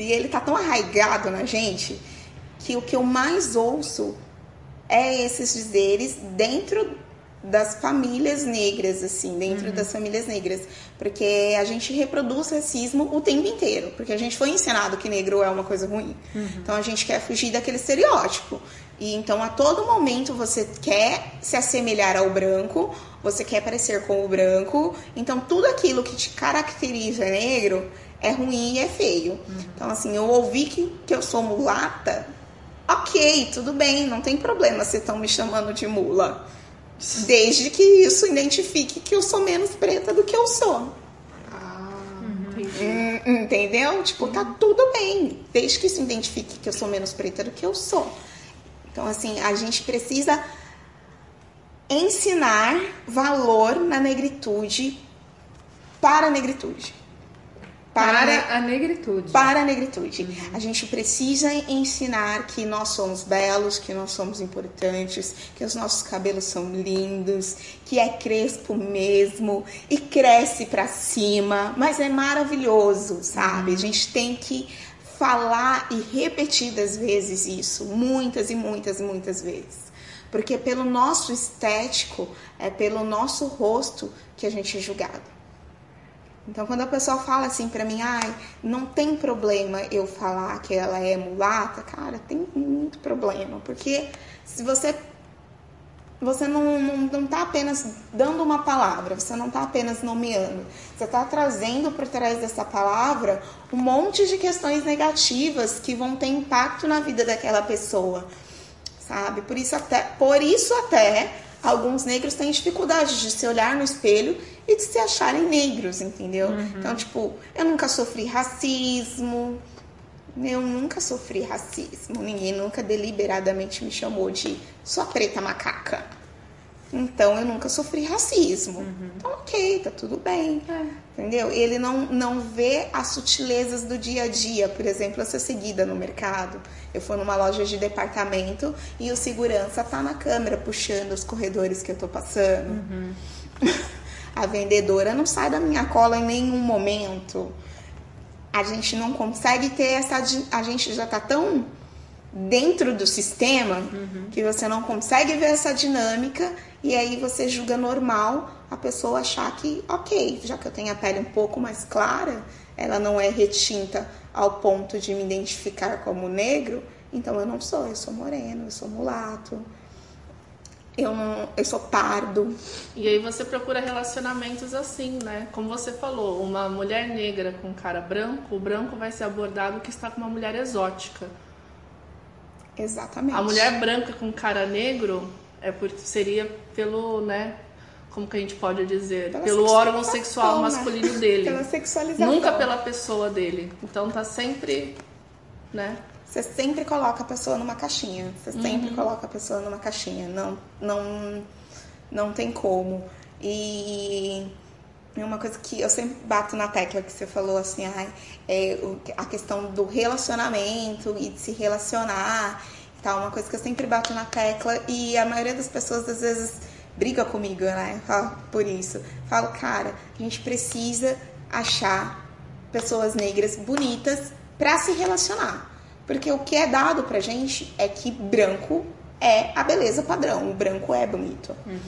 C: e ele tá tão arraigado na gente que o que eu mais ouço é esses dizeres dentro das famílias negras, assim, dentro uhum. das famílias negras. Porque a gente reproduz racismo o tempo inteiro. Porque a gente foi ensinado que negro é uma coisa ruim. Uhum. Então a gente quer fugir daquele estereótipo. E então a todo momento você quer se assemelhar ao branco, você quer parecer com o branco. Então tudo aquilo que te caracteriza negro é ruim e é feio. Uhum. Então, assim, eu ouvi que, que eu sou mulata, ok, tudo bem, não tem problema se estão me chamando de mula. Desde que isso identifique que eu sou menos preta do que eu sou.
B: Ah,
C: hum, entendeu? Tipo, tá tudo bem. Desde que isso identifique que eu sou menos preta do que eu sou. Então, assim, a gente precisa ensinar valor na negritude para a negritude.
A: Para, para a negritude.
C: Para a negritude. Uhum. A gente precisa ensinar que nós somos belos, que nós somos importantes, que os nossos cabelos são lindos, que é crespo mesmo e cresce para cima, mas é maravilhoso, sabe? Uhum. A gente tem que falar e repetidas vezes isso, muitas e muitas e muitas vezes. Porque pelo nosso estético, é pelo nosso rosto que a gente é julgado. Então, quando a pessoa fala assim pra mim, ai, não tem problema eu falar que ela é mulata, cara, tem muito problema, porque se você você não, não, não tá apenas dando uma palavra, você não tá apenas nomeando, você tá trazendo por trás dessa palavra um monte de questões negativas que vão ter impacto na vida daquela pessoa, sabe? Por isso até, por isso até alguns negros têm dificuldade de se olhar no espelho e de se acharem negros, entendeu? Uhum. Então, tipo, eu nunca sofri racismo, eu nunca sofri racismo, ninguém nunca deliberadamente me chamou de sua preta macaca. Então eu nunca sofri racismo. Uhum. Então, ok, tá tudo bem. É. Entendeu? Ele não, não vê as sutilezas do dia a dia. Por exemplo, eu ser seguida no mercado. Eu fui numa loja de departamento e o segurança tá na câmera puxando os corredores que eu tô passando. Uhum. a vendedora não sai da minha cola em nenhum momento. A gente não consegue ter essa. A gente já tá tão dentro do sistema uhum. que você não consegue ver essa dinâmica e aí você julga normal a pessoa achar que, ok, já que eu tenho a pele um pouco mais clara, ela não é retinta ao ponto de me identificar como negro, então eu não sou, eu sou moreno, eu sou mulato, eu, não, eu sou pardo.
B: E aí você procura relacionamentos assim, né? Como você falou, uma mulher negra com cara branco, o branco vai ser abordado que está com uma mulher exótica.
C: Exatamente.
B: A mulher branca com cara negro é por, seria pelo, né? Como que a gente pode dizer? Pela pelo órgão sexual né? masculino dele.
C: pela sexualização.
B: Nunca pela pessoa dele. Então tá sempre, né?
C: Você sempre coloca a pessoa numa caixinha. Você uhum. sempre coloca a pessoa numa caixinha. Não, não, não tem como. E uma coisa que eu sempre bato na tecla que você falou assim, ai, é a questão do relacionamento e de se relacionar. tá? Uma coisa que eu sempre bato na tecla e a maioria das pessoas às vezes briga comigo, né? Fala por isso. Falo, cara, a gente precisa achar pessoas negras bonitas para se relacionar. Porque o que é dado pra gente é que branco é a beleza padrão, o branco é bonito. Uhum.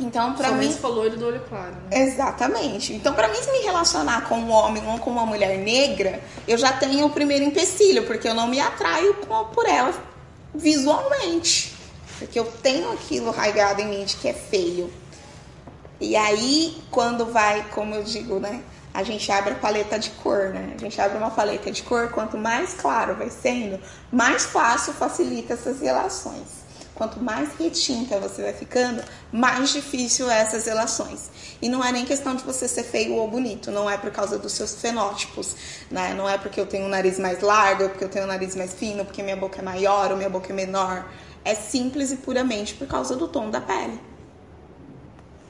C: Então, para mim.
B: for loiro do olho claro. Né?
C: Exatamente. Então, para mim, se me relacionar com um homem ou com uma mulher negra, eu já tenho o primeiro empecilho, porque eu não me atraio por ela visualmente. Porque eu tenho aquilo raigado em mente que é feio. E aí, quando vai, como eu digo, né? A gente abre a paleta de cor, né? A gente abre uma paleta de cor, quanto mais claro vai sendo, mais fácil facilita essas relações. Quanto mais retinta você vai ficando, mais difícil é essas relações. E não é nem questão de você ser feio ou bonito, não é por causa dos seus fenótipos, né? Não é porque eu tenho um nariz mais largo, porque eu tenho um nariz mais fino, porque minha boca é maior ou minha boca é menor. É simples e puramente por causa do tom da pele.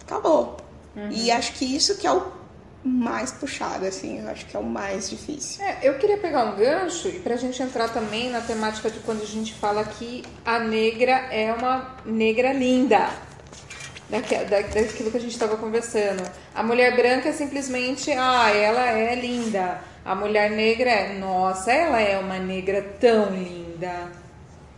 C: Acabou. Uhum. E acho que isso que é o mais puxado, assim, eu acho que é o mais difícil.
A: É, eu queria pegar um gancho e pra gente entrar também na temática de quando a gente fala que a negra é uma negra linda. daquilo que a gente estava conversando. A mulher branca é simplesmente, ah, ela é linda. A mulher negra é, nossa, ela é uma negra tão linda.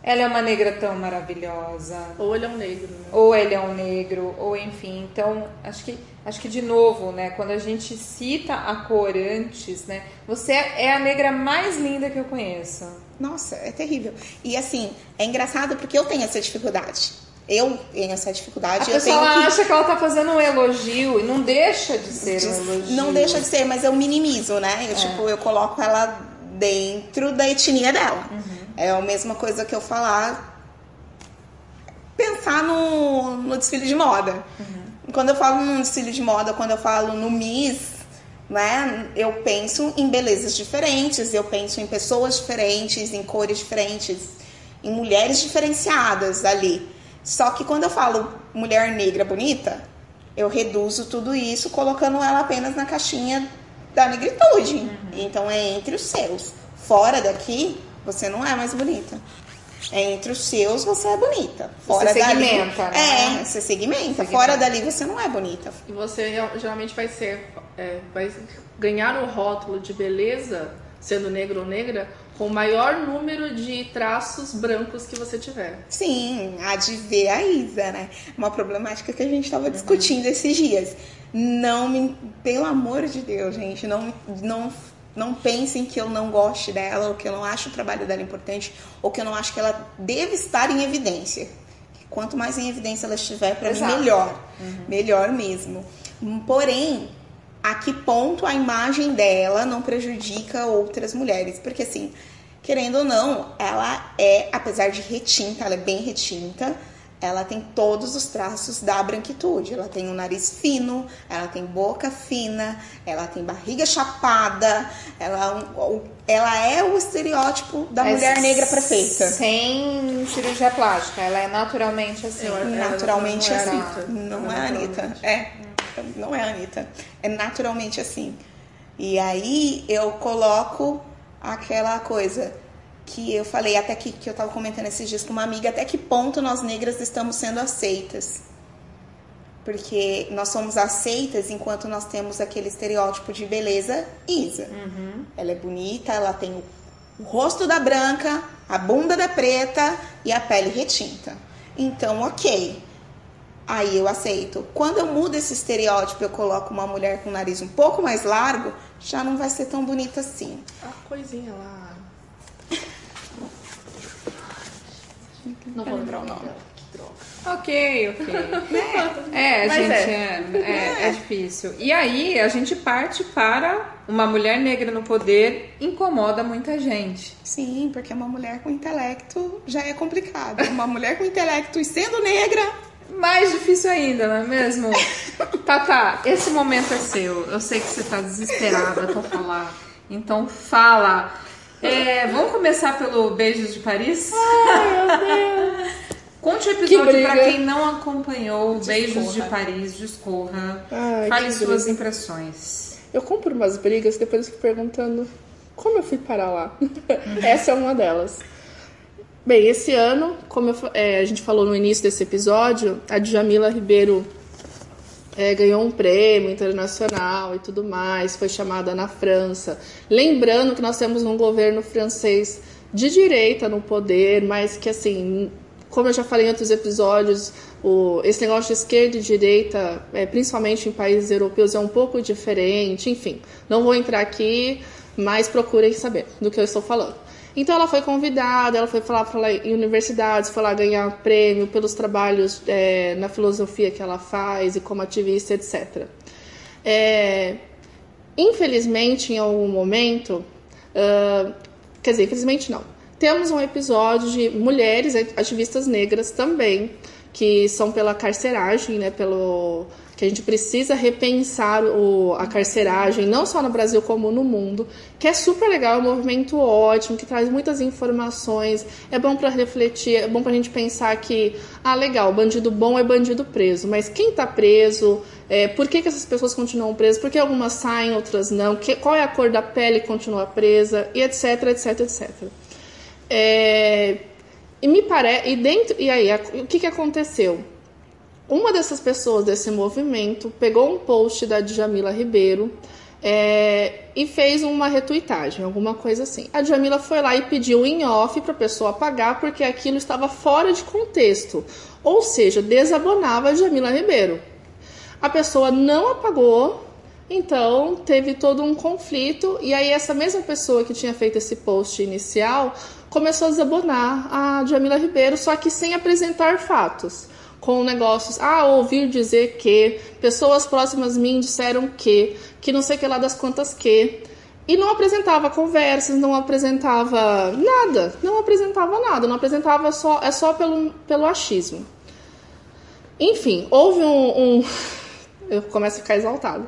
A: Ela é uma negra tão maravilhosa.
B: Ou ele é um negro. Né?
A: Ou ele é um negro, ou enfim. Então, acho que, acho que de novo, né, quando a gente cita a cor antes, né, você é a negra mais linda que eu conheço.
C: Nossa, é terrível. E assim, é engraçado porque eu tenho essa dificuldade. Eu tenho essa dificuldade.
A: A pessoa que... acha que ela tá fazendo um elogio e não deixa de ser
C: de...
A: um elogio.
C: Não deixa de ser, mas eu minimizo, né? Eu, é. tipo, eu coloco ela dentro da etnia dela. Uhum. É a mesma coisa que eu falar pensar no, no desfile de moda. Uhum. Quando eu falo no desfile de moda, quando eu falo no Miss, né, eu penso em belezas diferentes, eu penso em pessoas diferentes, em cores diferentes, em mulheres diferenciadas ali. Só que quando eu falo mulher negra bonita, eu reduzo tudo isso colocando ela apenas na caixinha da negritude. Uhum. Então é entre os seus. Fora daqui, você não é mais bonita. Entre os seus você é bonita. Fora
A: você segmenta,
C: dali, né? É, você segmenta. segmenta. Fora dali você não é bonita.
B: E você geralmente vai ser, é, vai ganhar o rótulo de beleza, sendo negro ou negra, com o maior número de traços brancos que você tiver.
C: Sim, há de ver a Isa, né? Uma problemática que a gente estava uhum. discutindo esses dias. Não me, pelo amor de Deus, gente, não, não não pensem que eu não goste dela, ou que eu não acho o trabalho dela importante, ou que eu não acho que ela deve estar em evidência. Quanto mais em evidência ela estiver, para mim, melhor. Uhum. Melhor mesmo. Porém, a que ponto a imagem dela não prejudica outras mulheres? Porque, assim, querendo ou não, ela é, apesar de retinta, ela é bem retinta, ela tem todos os traços da branquitude. Ela tem um nariz fino, ela tem boca fina, ela tem barriga chapada, ela, ela é o estereótipo da é mulher negra perfeita.
A: Sem cirurgia plástica, ela é naturalmente assim.
C: naturalmente não assim. É não é a Anitta. É, não é a Anitta. É naturalmente assim. E aí eu coloco aquela coisa que eu falei até que, que eu estava comentando esses dias com uma amiga, até que ponto nós negras estamos sendo aceitas. Porque nós somos aceitas enquanto nós temos aquele estereótipo de beleza Isa. Uhum. Ela é bonita, ela tem o, o rosto da branca, a bunda da preta e a pele retinta. Então, ok. Aí eu aceito. Quando eu mudo esse estereótipo, eu coloco uma mulher com o nariz um pouco mais largo, já não vai ser tão bonita assim.
B: A coisinha lá Não vou lembrar o nome. Que droga.
A: Ok, ok. É, é gente, é. É, é, é difícil. E aí a gente parte para uma mulher negra no poder incomoda muita gente.
C: Sim, porque uma mulher com intelecto já é complicado. Uma mulher com intelecto e sendo negra.
A: Mais difícil ainda, não é mesmo? Tata, esse momento é seu. Eu sei que você tá desesperada pra falar. Então fala. É, vamos começar pelo Beijos de Paris?
B: Ai, meu Deus!
A: Conte o episódio para quem não acompanhou Discorra. Beijos de Paris, discorra. Ai, Fale suas briga. impressões.
B: Eu compro umas brigas, depois eu fico perguntando como eu fui parar lá. Uhum. Essa é uma delas. Bem, esse ano, como eu, é, a gente falou no início desse episódio, a Djamila Ribeiro é, ganhou um prêmio internacional e tudo mais, foi chamada na França. Lembrando que nós temos um governo francês de direita no poder, mas que, assim, como eu já falei em outros episódios, o, esse negócio de esquerda e direita, é, principalmente em países europeus, é um pouco diferente. Enfim, não vou entrar aqui, mas procurem saber do que eu estou falando. Então ela foi convidada, ela foi falar, em universidades, foi lá ganhar prêmio pelos trabalhos é, na filosofia que ela faz e como ativista, etc. É, infelizmente, em algum momento, uh, quer dizer, infelizmente não, temos um episódio de mulheres ativistas negras também, que são pela carceragem, né, pelo que a gente precisa repensar o, a carceragem, não só no Brasil como no mundo, que é super legal, é um movimento ótimo, que traz muitas informações, é bom para refletir, é bom para a gente pensar que, ah, legal, bandido bom é bandido preso, mas quem está preso, é, por que, que essas pessoas continuam presas, por que algumas saem, outras não, que, qual é a cor da pele que continua presa, e etc, etc, etc. É, e me parece, e dentro, e aí, o que, que aconteceu? Uma dessas pessoas desse movimento pegou um post da Djamila Ribeiro é, e fez uma retuitagem, alguma coisa assim. A Djamila foi lá e pediu em off para a pessoa apagar porque aquilo estava fora de contexto, ou seja, desabonava a Djamila Ribeiro. A pessoa não apagou, então teve todo um conflito e aí essa mesma pessoa que tinha feito esse post inicial começou a desabonar a Djamila Ribeiro, só que sem apresentar fatos com negócios, ah, ouvir dizer que, pessoas próximas a mim disseram que, que não sei que lá das quantas que. E não apresentava conversas, não apresentava nada, não apresentava nada, não apresentava só, é só pelo, pelo achismo. Enfim, houve um, um eu começo a ficar exaltado.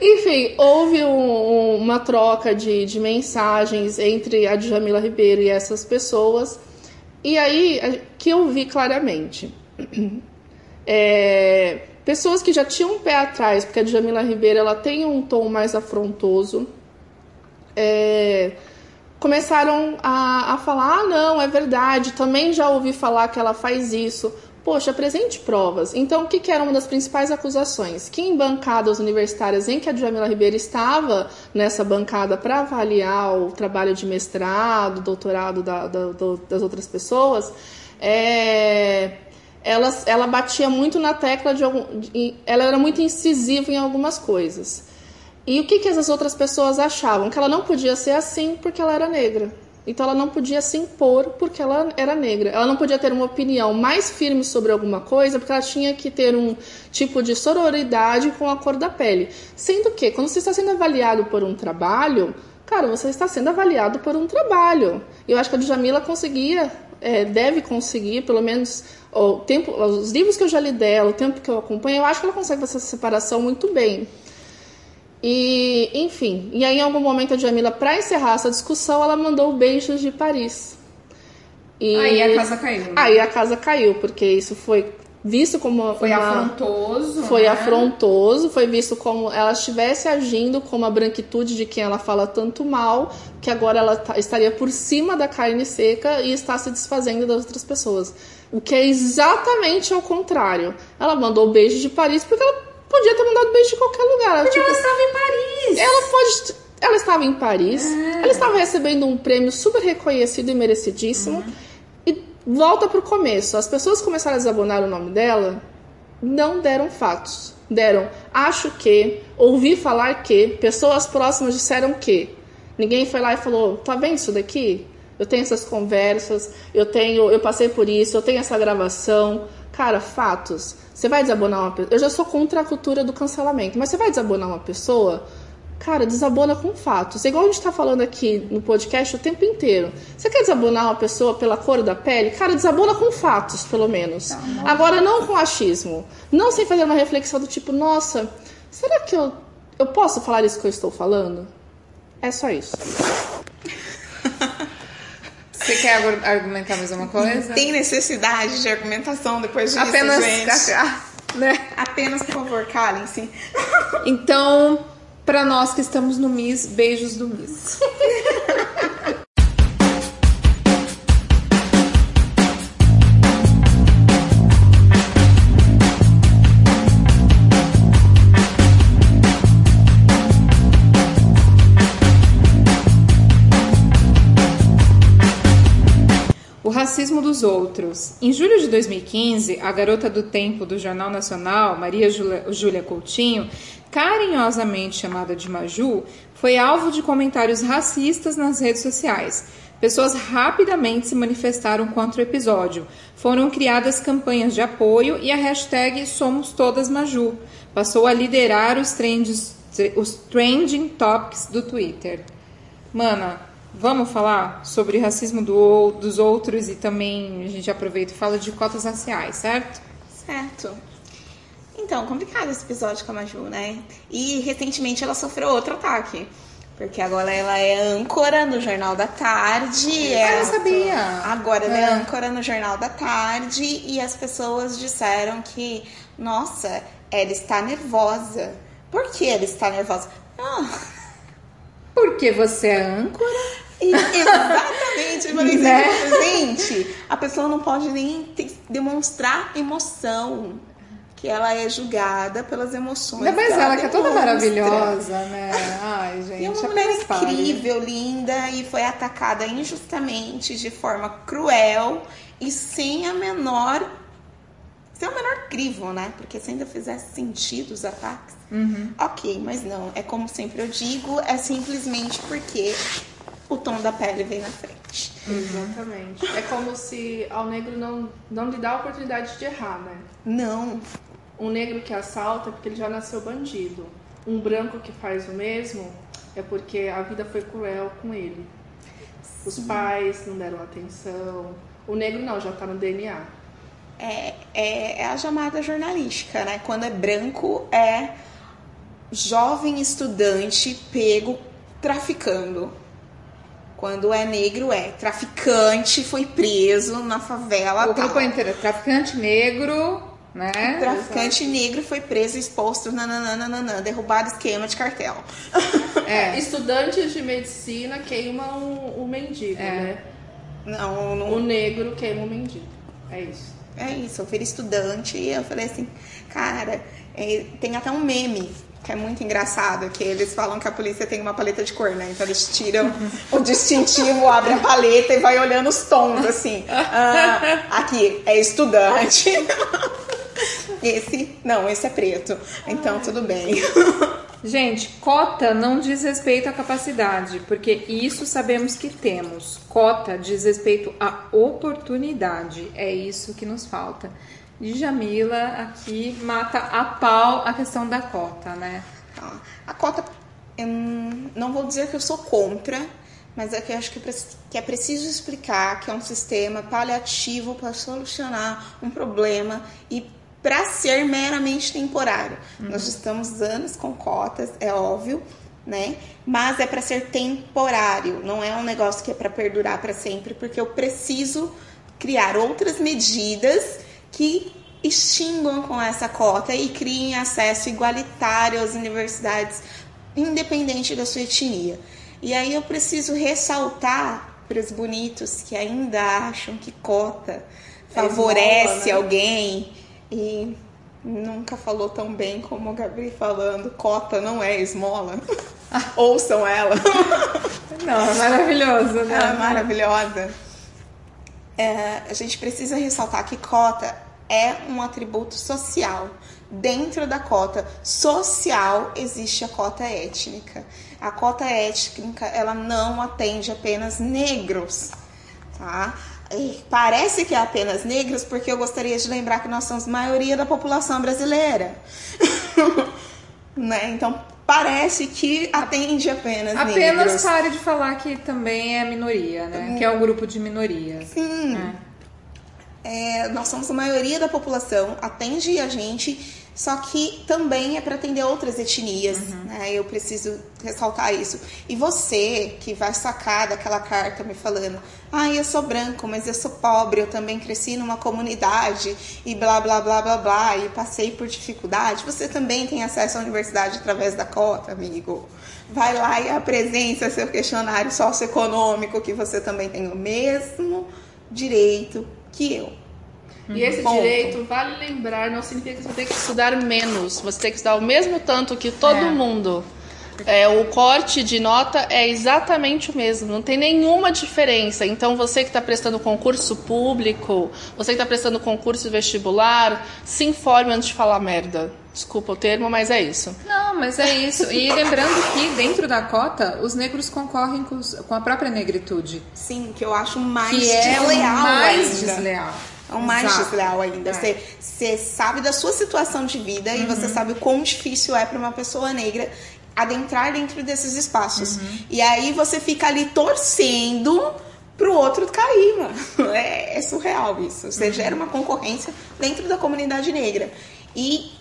B: Enfim, houve um, uma troca de, de mensagens entre a Djamila Ribeiro e essas pessoas. E aí que eu vi claramente é, pessoas que já tinham um pé atrás, porque a Djamila Ribeiro ela tem um tom mais afrontoso, é, começaram a, a falar: ah, não, é verdade, também já ouvi falar que ela faz isso. Poxa, apresente provas. Então, o que, que era uma das principais acusações? Que em bancadas universitárias em que a Djamila Ribeiro estava nessa bancada para avaliar o trabalho de mestrado, doutorado da, da, das outras pessoas, é, ela, ela batia muito na tecla de algum. De, ela era muito incisiva em algumas coisas. E o que, que essas outras pessoas achavam? Que ela não podia ser assim porque ela era negra. Então ela não podia se impor porque ela era negra. Ela não podia ter uma opinião mais firme sobre alguma coisa porque ela tinha que ter um tipo de sororidade com a cor da pele. Sendo que, quando você está sendo avaliado por um trabalho, cara, você está sendo avaliado por um trabalho. Eu acho que a Djamila conseguia, é, deve conseguir, pelo menos o tempo, os livros que eu já li dela, o tempo que eu acompanho, eu acho que ela consegue fazer essa separação muito bem. E, enfim, e aí em algum momento a Jamila, para encerrar essa discussão, ela mandou beijos de Paris.
A: E aí a casa caiu. Né?
B: Aí a casa caiu, porque isso foi visto como
A: foi
B: uma,
A: afrontoso
B: foi
A: né?
B: afrontoso foi visto como ela estivesse agindo como a branquitude de quem ela fala tanto mal que agora ela tá, estaria por cima da carne seca e está se desfazendo das outras pessoas. O que é exatamente ao contrário. Ela mandou beijo de Paris porque ela podia ter mandado beijo de qualquer lugar.
A: Porque tipo, ela estava em Paris.
B: ela pode ela estava em Paris é. ela estava recebendo um prêmio super reconhecido e merecidíssimo uhum Volta para o começo. As pessoas começaram a desabonar o nome dela, não deram fatos. Deram acho que, ouvi falar que, pessoas próximas disseram que. Ninguém foi lá e falou: tá vendo isso daqui? Eu tenho essas conversas, eu tenho, eu passei por isso, eu tenho essa gravação. Cara, fatos. Você vai desabonar uma pessoa. Eu já sou contra a cultura do cancelamento, mas você vai desabonar uma pessoa Cara, desabona com fatos. É igual a gente tá falando aqui no podcast o tempo inteiro. Você quer desabonar uma pessoa pela cor da pele? Cara, desabona com fatos, pelo menos. Tá, Agora, não com achismo. Não sem fazer uma reflexão do tipo, nossa, será que eu, eu posso falar isso que eu estou falando? É só isso.
A: Você quer argumentar mais uma coisa?
C: Tem necessidade de argumentação depois disso,
A: Apenas,
C: gente. Né? Apenas, por favor, calem-se.
A: Então, para nós que estamos no MIS, beijos do MIS. racismo dos outros. Em julho de 2015, a garota do tempo do Jornal Nacional, Maria Júlia Coutinho, carinhosamente chamada de Maju, foi alvo de comentários racistas nas redes sociais. Pessoas rapidamente se manifestaram contra o episódio. Foram criadas campanhas de apoio e a hashtag Somos Todas Maju passou a liderar os, trends, os trending topics do Twitter. Mana, vamos falar sobre racismo do, dos outros e também a gente aproveita e fala de cotas raciais, certo?
C: Certo. Então, complicado esse episódio com a Maju, né? E recentemente ela sofreu outro ataque. Porque agora ela é âncora no Jornal da Tarde.
A: Ah, eu sabia.
C: Agora ela é. é âncora no Jornal da Tarde e as pessoas disseram que, nossa, ela está nervosa. Por que ela está nervosa? Ah.
A: Porque você é âncora?
C: Exatamente. Eu falei, né? gente, a pessoa não pode nem demonstrar emoção que ela é julgada pelas emoções.
A: Ainda mais ela, que é toda maravilhosa, né? Ai, gente.
C: E é uma mulher incrível, linda, e foi atacada injustamente, de forma cruel e sem a menor. Sem o menor crivo, né? Porque se ainda fizesse sentido os ataques,
A: uhum.
C: ok, mas não. É como sempre eu digo, é simplesmente porque o tom da pele vem na frente.
B: Exatamente. É como se ao negro não, não lhe dá a oportunidade de errar, né?
C: Não.
B: Um negro que assalta é porque ele já nasceu bandido. Um branco que faz o mesmo é porque a vida foi cruel com ele. Os pais não deram atenção. O negro não, já está no DNA.
C: É, é, é, a chamada jornalística, né? Quando é branco, é jovem estudante pego traficando. Quando é negro, é traficante, foi preso na favela.
A: O grupo inteiro, é traficante negro, né?
C: O traficante Exato. negro foi preso, exposto, nananana, derrubado esquema de cartel.
B: É. Estudantes de medicina queimam o, o mendigo, é. né?
C: Não, não,
B: O negro queima o mendigo. É isso.
C: É isso, eu fui estudante e eu falei assim, cara, é, tem até um meme que é muito engraçado, que eles falam que a polícia tem uma paleta de cor, né? Então eles tiram o distintivo, abrem a paleta e vai olhando os tons, assim. Ah, aqui é estudante. Esse, não, esse é preto. Então, tudo bem.
A: Gente, cota não diz respeito à capacidade, porque isso sabemos que temos. Cota diz respeito à oportunidade. É isso que nos falta. E Jamila aqui mata a pau a questão da cota, né?
C: Tá. A cota, não vou dizer que eu sou contra, mas é que eu acho que é preciso explicar que é um sistema paliativo para solucionar um problema e para ser meramente temporário. Uhum. Nós estamos anos com cotas, é óbvio, né? Mas é para ser temporário, não é um negócio que é para perdurar para sempre, porque eu preciso criar outras medidas que extinguam com essa cota e criem acesso igualitário às universidades, independente da sua etnia. E aí eu preciso ressaltar para os bonitos que ainda acham que cota é favorece esmola, né? alguém e nunca falou tão bem como o Gabriel falando, cota não é esmola. Ouçam ela.
A: Não, é maravilhoso, né?
C: Ela é maravilhosa. É, a gente precisa ressaltar que cota é um atributo social. Dentro da cota social existe a cota étnica. A cota étnica ela não atende apenas negros, tá? Parece que é apenas negros, porque eu gostaria de lembrar que nós somos maioria da população brasileira. né? Então, parece que atende apenas,
A: apenas
C: negros.
A: Apenas pare de falar que também é minoria, né? Que é um grupo de minoria.
C: Sim. É. É, nós somos a maioria da população, atende a gente só que também é para atender outras etnias, uhum. né? Eu preciso ressaltar isso. E você que vai sacar daquela carta me falando, ah, eu sou branco, mas eu sou pobre, eu também cresci numa comunidade e blá blá blá blá blá e passei por dificuldade. Você também tem acesso à universidade através da cota, amigo. Vai lá e apresenta seu questionário socioeconômico que você também tem o mesmo direito que eu.
B: E esse Ponto. direito, vale lembrar, não significa que você tem que estudar menos. Você tem que estudar o mesmo tanto que todo é. mundo. É, o corte de nota é exatamente o mesmo, não tem nenhuma diferença. Então, você que está prestando concurso público, você que está prestando concurso vestibular, se informe antes de falar merda. Desculpa o termo, mas é isso.
A: Não, mas é isso. E lembrando que dentro da cota, os negros concorrem com, os, com a própria negritude.
C: Sim, que eu acho mais
A: que é
C: desleal
A: mais
C: ainda.
A: desleal.
C: É o mais
A: Exato.
C: desleal ainda.
A: É.
C: Você, você sabe da sua situação de vida e
A: Uhum.
C: você sabe o quão difícil é para uma pessoa negra adentrar dentro desses espaços.
A: Uhum.
C: E aí você fica ali torcendo pro outro cair, mano. É, é surreal isso. Você
A: Uhum.
C: gera uma concorrência dentro da comunidade negra. E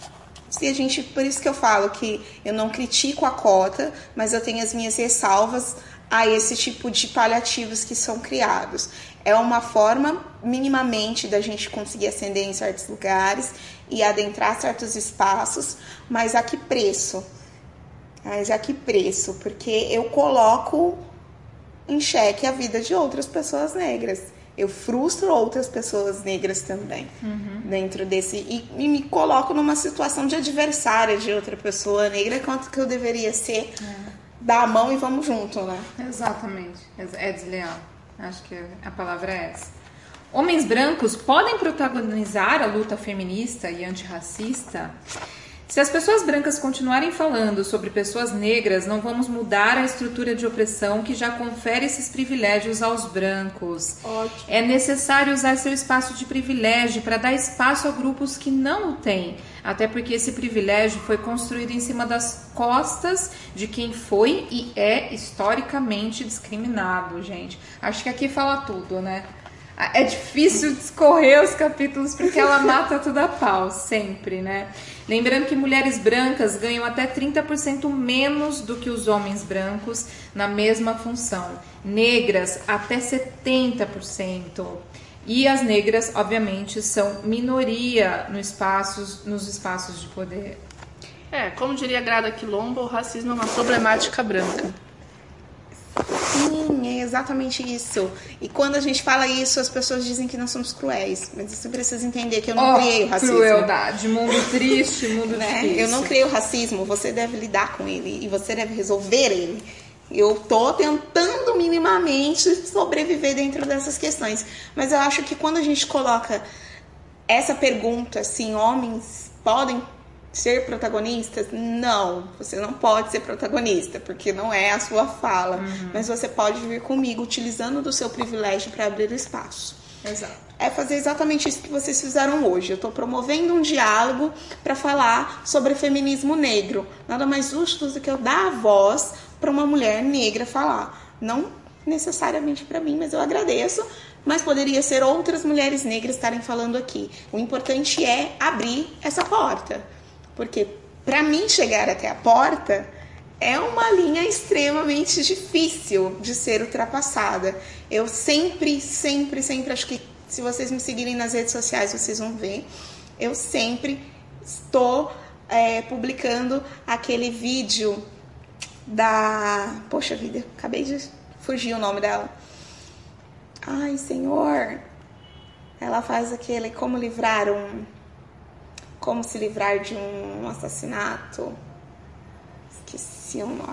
C: se a gente, por isso que eu falo que eu não critico a cota, mas eu tenho as minhas ressalvas a esse tipo de paliativos que são criados. É uma forma, minimamente, da gente conseguir ascender em certos lugares e adentrar certos espaços, mas a que preço? Mas a que preço? Porque eu coloco em xeque a vida de outras pessoas negras. Eu frustro outras pessoas negras também dentro desse. E, e me coloco numa situação de adversária de outra pessoa negra, quanto que eu deveria ser. Dar a mão e vamos junto, né?
A: Exatamente. É desleal. Acho que a palavra é essa. Homens brancos podem protagonizar a luta feminista e antirracista? Se as pessoas brancas continuarem falando sobre pessoas negras, não vamos mudar a estrutura de opressão que já confere esses privilégios aos brancos.
C: Ótimo.
A: É necessário usar seu espaço de privilégio para dar espaço a grupos que não o têm, até porque esse privilégio foi construído em cima das costas de quem foi e é historicamente discriminado, gente. Acho que aqui fala tudo, né? É difícil discorrer os capítulos porque ela mata tudo a pau, sempre, né? Lembrando que mulheres brancas ganham até 30% menos do que os homens brancos na mesma função. Negras, até 70%. E as negras, obviamente, são minoria no espaços, nos espaços de poder.
B: É, como diria Grada Quilombo, o racismo é uma problemática branca.
C: Sim, é exatamente isso. E quando a gente fala isso, as pessoas dizem que nós somos cruéis. Mas você precisa entender que eu não
A: Ó,
C: criei o racismo.
A: crueldade, mundo triste, mundo
C: né?
A: difícil.
C: Eu não criei o racismo, você deve lidar com ele e você deve resolver ele. Eu tô tentando minimamente sobreviver dentro dessas questões, mas eu acho que quando a gente coloca essa pergunta assim, homens podem ser protagonistas? Não, você não pode ser protagonista, porque não é a sua fala, mas você pode vir comigo utilizando do seu privilégio para abrir o espaço
A: Exato.
C: é fazer exatamente isso que vocês fizeram hoje. Eu estou promovendo um diálogo para falar sobre feminismo negro. Nada mais justo do que eu dar a voz para uma mulher negra falar. Não necessariamente para mim, mas eu agradeço. Mas poderia ser outras mulheres negras estarem falando aqui. O importante é abrir essa porta. Porque para mim chegar até a porta é uma linha extremamente difícil de ser ultrapassada. Eu sempre, sempre, sempre acho que se vocês me seguirem nas redes sociais, vocês vão ver. Eu sempre estou é, publicando aquele vídeo da. Poxa vida, acabei de fugir o nome dela. Ai, senhor. Ela faz aquele como livrar um. Como se livrar de um assassinato. Esqueci o nome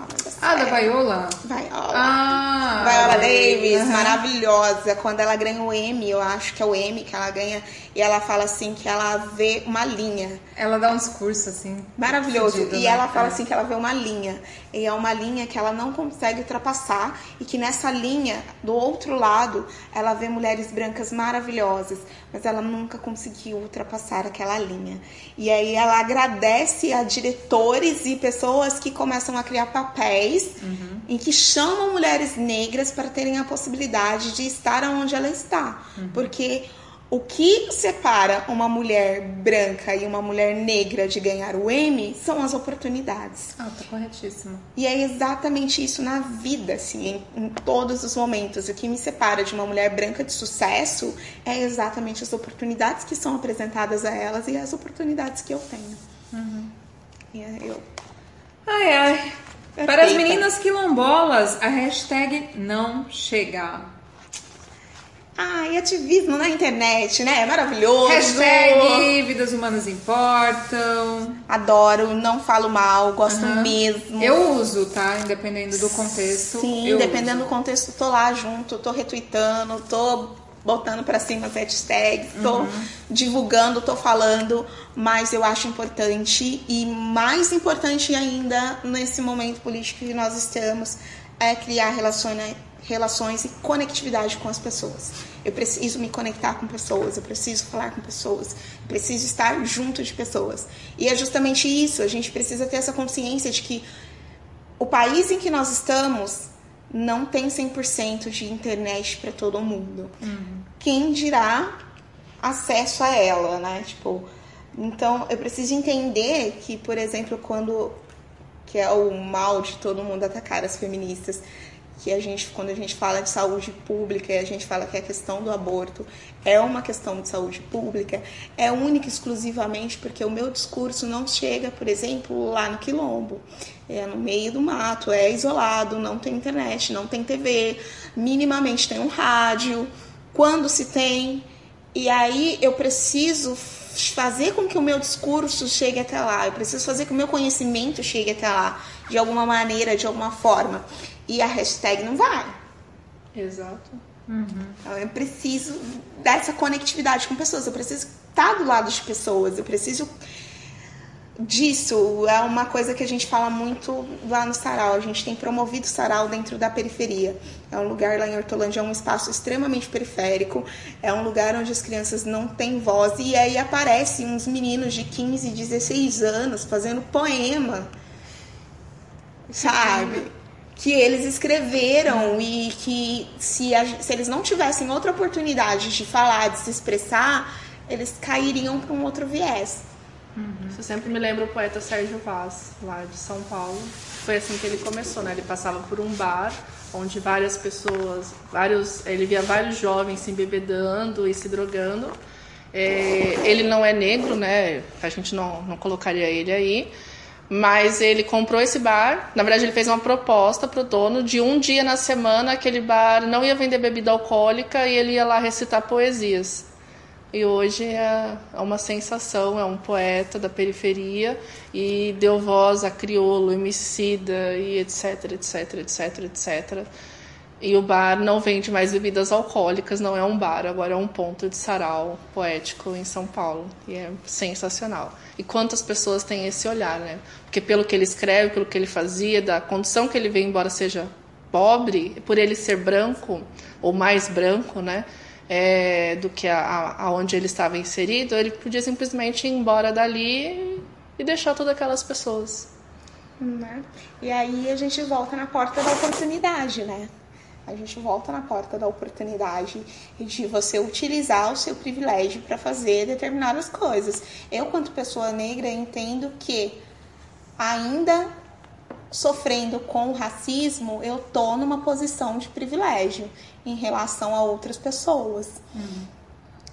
A: Ah, da. Viola?
C: Viola.
A: Ah,
C: Viola Davis,
A: aham.
C: maravilhosa. Quando ela ganha o Emmy, eu acho que é o Emmy que ela ganha, e ela fala assim que ela vê uma linha.
A: Ela dá uns cursos assim.
C: Maravilhoso.
A: fudido,
C: e
A: né?
C: ela fala
A: É.
C: assim que ela vê uma linha. E é uma linha que ela não consegue ultrapassar. E que nessa linha, do outro lado, ela vê mulheres brancas maravilhosas. Mas ela nunca conseguiu ultrapassar aquela linha. E aí ela agradece a diretores e pessoas que começam a criar papéis
A: Uhum.
C: em que chamam mulheres negras para terem a possibilidade de estar onde ela está.
A: Uhum.
C: Porque o que separa uma mulher branca e uma mulher negra de ganhar o Emmy são as oportunidades.
A: Ah, tá corretíssimo.
C: E é exatamente isso na vida, assim, em, em todos os momentos. O que me separa de uma mulher branca de sucesso é exatamente as oportunidades que são apresentadas a elas e as oportunidades que eu tenho. E é eu.
A: Ai, ai.
C: Perfeita.
A: Para as meninas quilombolas, a hashtag não chega.
C: Ai, ativismo na internet, né? É maravilhoso.
A: Hashtag Vidas Humanas Importam.
C: Adoro, não falo mal, gosto uhum. mesmo.
A: Eu uso, tá? Independendo do contexto.
C: Sim, dependendo uso. do contexto, tô lá junto, tô retweetando, tô botando para cima as hashtags, tô uhum. divulgando, tô falando, mas eu acho importante e mais importante ainda nesse momento político que nós estamos é criar relações, relações e conectividade com as pessoas. Eu preciso me conectar com pessoas, eu preciso falar com pessoas, eu preciso estar junto de pessoas. E é justamente isso, a gente precisa ter essa consciência de que o país em que nós estamos não tem 100% de internet para todo mundo. Uhum. Quem dirá acesso a ela, né? Tipo, então eu preciso entender que, por exemplo, quando que é o mal de todo mundo atacar as feministas, que a gente, quando a gente fala de saúde pública e a gente fala que a questão do aborto é uma questão de saúde pública, é única exclusivamente porque o meu discurso não chega, por exemplo, lá no quilombo. É no meio do mato, é isolado, não tem internet, não tem TV, minimamente tem um rádio. Quando se tem, e aí eu preciso fazer com que o meu discurso chegue até lá, eu preciso fazer com que o meu conhecimento chegue até lá, de alguma maneira, de alguma forma e a hashtag não vai.
A: Exato.
C: Uhum. Então eu preciso dessa conectividade com pessoas, eu preciso estar do lado de pessoas, eu preciso disso. É uma coisa que a gente fala muito lá no Sarau. A gente tem promovido o Sarau dentro da periferia. É um lugar lá em Hortolândia, é um espaço extremamente periférico, é um lugar onde as crianças não têm voz. E aí aparecem uns meninos de 15, 16 anos fazendo poema, sabe? Que eles escreveram e que se, a, se eles não tivessem outra oportunidade de falar, de se expressar, eles cairiam para um outro viés.
B: Uhum. Sempre me lembra o poeta Sérgio Vaz, lá de São Paulo. Foi assim que ele começou, né? Ele passava por um bar onde várias pessoas, vários, ele via vários jovens se embebedando e se drogando. É, ele não é negro, né? A gente não, não colocaria ele aí mas ele comprou esse bar. Na verdade, ele fez uma proposta para o dono de um dia na semana aquele bar não ia vender bebida alcoólica e ele ia lá recitar poesias. E hoje é, é uma sensação, é um poeta da periferia e deu voz a criolo, emicida e etc, etc, etc, etc. E o bar não vende mais bebidas alcoólicas, não é um bar, agora é um ponto de sarau poético em São Paulo. E é sensacional. E quantas pessoas têm esse olhar, né? Porque pelo que ele escreve, pelo que ele fazia, da condição que ele vem, embora seja pobre, por ele ser branco, ou mais branco, né? É, do que a, a, onde ele estava inserido, ele podia simplesmente ir embora dali e deixar todas aquelas pessoas.
C: Né? E aí a gente volta na porta da oportunidade, né? A gente volta na porta da oportunidade de você utilizar o seu privilégio para fazer determinadas coisas. Eu, quanto pessoa negra, entendo que ainda sofrendo com o racismo, eu tô numa posição de privilégio em relação a outras pessoas. Uhum.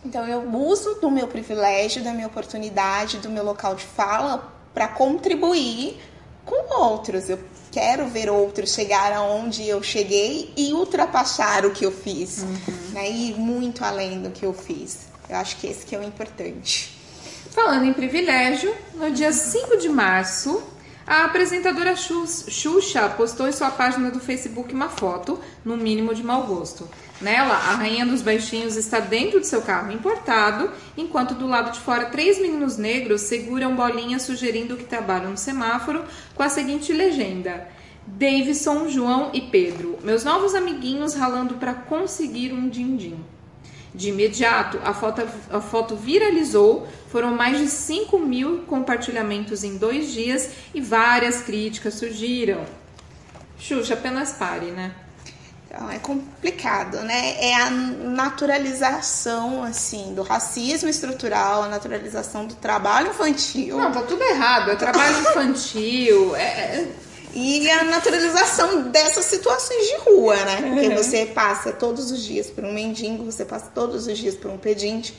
C: Então eu uso do meu privilégio, da minha oportunidade, do meu local de fala para contribuir com outros. Eu quero ver outros chegar aonde eu cheguei e ultrapassar o que eu fiz, uhum. né? Ir muito além do que eu fiz. Eu acho que esse que é o importante.
A: Falando em privilégio, no dia 5 de março, a apresentadora Xuxa postou em sua página do Facebook uma foto, no mínimo de mau gosto. Nela, a rainha dos baixinhos está dentro de seu carro importado, enquanto do lado de fora três meninos negros seguram bolinhas sugerindo que trabalham no semáforo com a seguinte legenda: Davidson, João e Pedro, meus novos amiguinhos ralando para conseguir um din-din. De imediato, a foto, a foto viralizou, foram mais de 5 mil compartilhamentos em dois dias e várias críticas surgiram. Xuxa, apenas pare, né?
C: Então, é complicado, né? É a naturalização, assim, do racismo estrutural, a naturalização do trabalho infantil.
A: Não, tá tudo errado. É trabalho infantil, é... é
C: e a naturalização dessas situações de rua, né? Porque uhum. você passa todos os dias por um mendigo, você passa todos os dias por um pedinte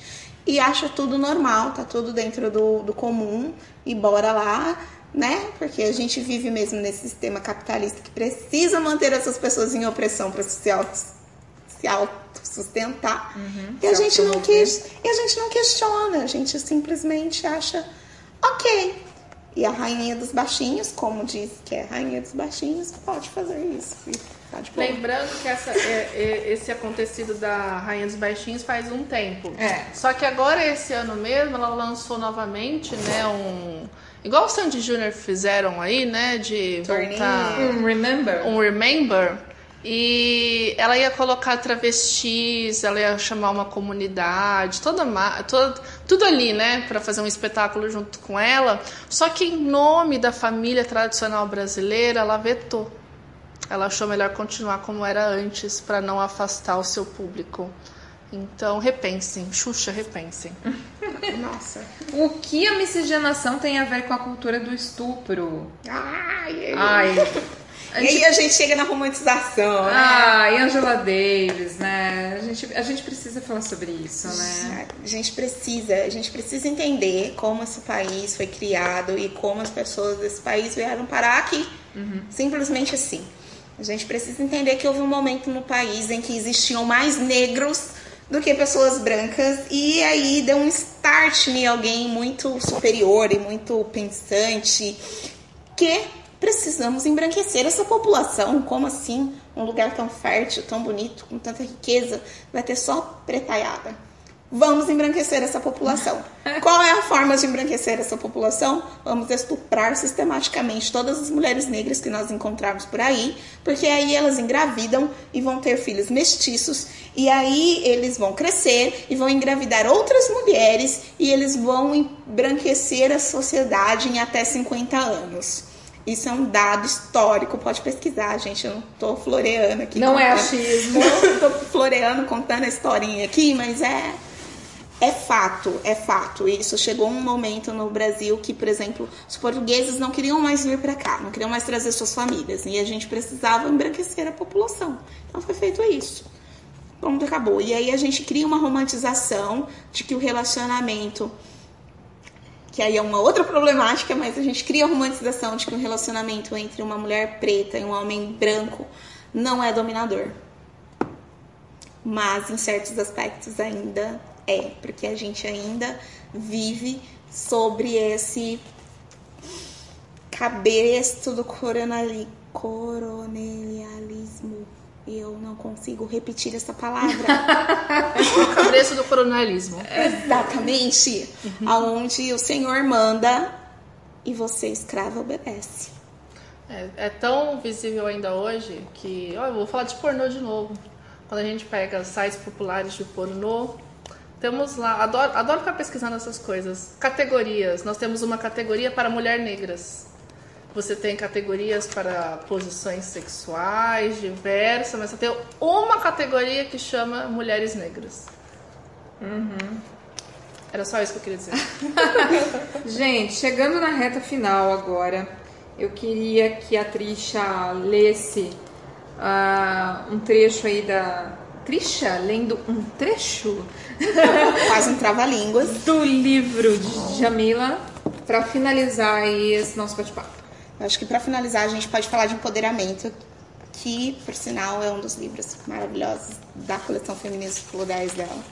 C: e acha tudo normal, tá tudo dentro do, do comum e bora lá né? Porque a gente vive mesmo nesse sistema capitalista que precisa manter essas pessoas em opressão para se autossustentar. Uhum, e a gente não e a gente não questiona, a gente simplesmente acha ok. E a rainha dos baixinhos, como diz que é rainha dos baixinhos, pode fazer isso.
B: Lembrando que essa, é, é, esse acontecido da Rainha dos Baixinhos faz um tempo. É. Só que agora, esse ano mesmo, ela lançou novamente, né, um... Igual o Sandy Jr. fizeram aí, né, de voltar...
A: Um Remember.
B: Um Remember. E ela ia colocar travestis, ela ia chamar uma comunidade, toda, toda tudo ali, né, para fazer um espetáculo junto com ela. Só que em nome da família tradicional brasileira, ela vetou ela achou melhor continuar como era antes para não afastar o seu público. Então, repensem, Xuxa, repensem.
A: Nossa. O que a miscigenação tem a ver com a cultura do estupro?
C: Ai, ai. A gente... E aí a gente chega na romantização, né?
A: Ah, e Angela Davis, né? A gente, a gente precisa falar sobre isso, né?
C: A gente precisa, a gente precisa entender como esse país foi criado e como as pessoas desse país vieram parar aqui. Uhum. Simplesmente assim. A gente precisa entender que houve um momento no país em que existiam mais negros do que pessoas brancas e aí deu um start em alguém muito superior e muito pensante que precisamos embranquecer essa população. Como assim? Um lugar tão fértil, tão bonito, com tanta riqueza, vai ter só pretaiada. Vamos embranquecer essa população. Qual é a forma de embranquecer essa população? Vamos estuprar sistematicamente todas as mulheres negras que nós encontrarmos por aí, porque aí elas engravidam e vão ter filhos mestiços, e aí eles vão crescer e vão engravidar outras mulheres e eles vão embranquecer a sociedade em até 50 anos. Isso é um dado histórico, pode pesquisar, gente. Eu não tô floreando aqui.
A: Não é contando, é achismo.
C: Não tô floreando, contando a historinha aqui, mas é é fato, é fato. Isso chegou um momento no Brasil que, por exemplo, os portugueses não queriam mais vir para cá, não queriam mais trazer suas famílias, e a gente precisava embranquecer a população. Então foi feito isso. Pronto, acabou. E aí a gente cria uma romantização de que o relacionamento que aí é uma outra problemática, mas a gente cria a romantização de que o relacionamento entre uma mulher preta e um homem branco não é dominador. Mas em certos aspectos ainda é, porque a gente ainda vive sobre esse cabresto do coronali, coronelialismo. Eu não consigo repetir essa palavra.
B: o cabresto do coronelismo.
C: Exatamente. Uhum. Aonde o Senhor manda e você, escravo, obedece.
B: É, é, tão visível ainda hoje que. Ó, eu vou falar de pornô de novo. Quando a gente pega sites populares de pornô, temos lá, adoro, adoro ficar pesquisando essas coisas. Categorias. Nós temos uma categoria para mulher negras. Você tem categorias para posições sexuais diversas, mas você tem uma categoria que chama mulheres negras. Uhum. Era só isso que eu queria dizer.
A: Gente, chegando na reta final agora, eu queria que a Trisha lesse uh, um trecho aí da, Trisha lendo um trecho.
C: Faz um trava-línguas.
A: Do livro de Jamila, para finalizar esse nosso bate-papo.
C: Acho que para finalizar a gente pode falar de empoderamento, que por sinal é um dos livros maravilhosos da coleção Feminismo Pulo 10 dela.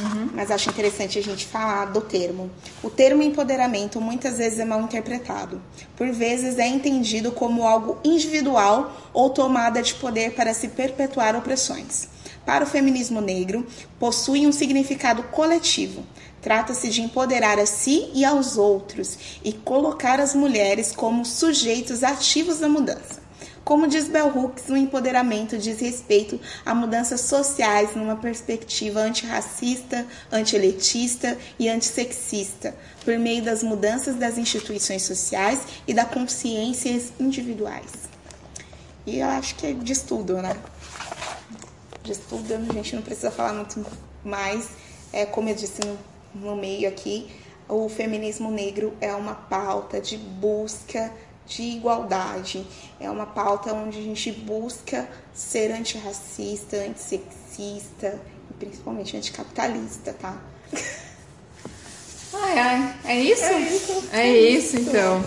C: Uhum. Mas acho interessante a gente falar do termo. O termo empoderamento muitas vezes é mal interpretado. Por vezes é entendido como algo individual ou tomada de poder para se perpetuar opressões para o feminismo negro possui um significado coletivo. Trata-se de empoderar a si e aos outros e colocar as mulheres como sujeitos ativos da mudança. Como diz Bell Hooks, o empoderamento diz respeito a mudanças sociais numa perspectiva antirracista, antieletista e antissexista, por meio das mudanças das instituições sociais e das consciências individuais. E eu acho que é diz tudo, né? De estudo, a gente não precisa falar muito mais. É, como eu disse no, no meio aqui, o feminismo negro é uma pauta de busca de igualdade, é uma pauta onde a gente busca ser antirracista, antissexista e principalmente anticapitalista, tá?
A: Ai, ai, é isso? É isso, é isso então.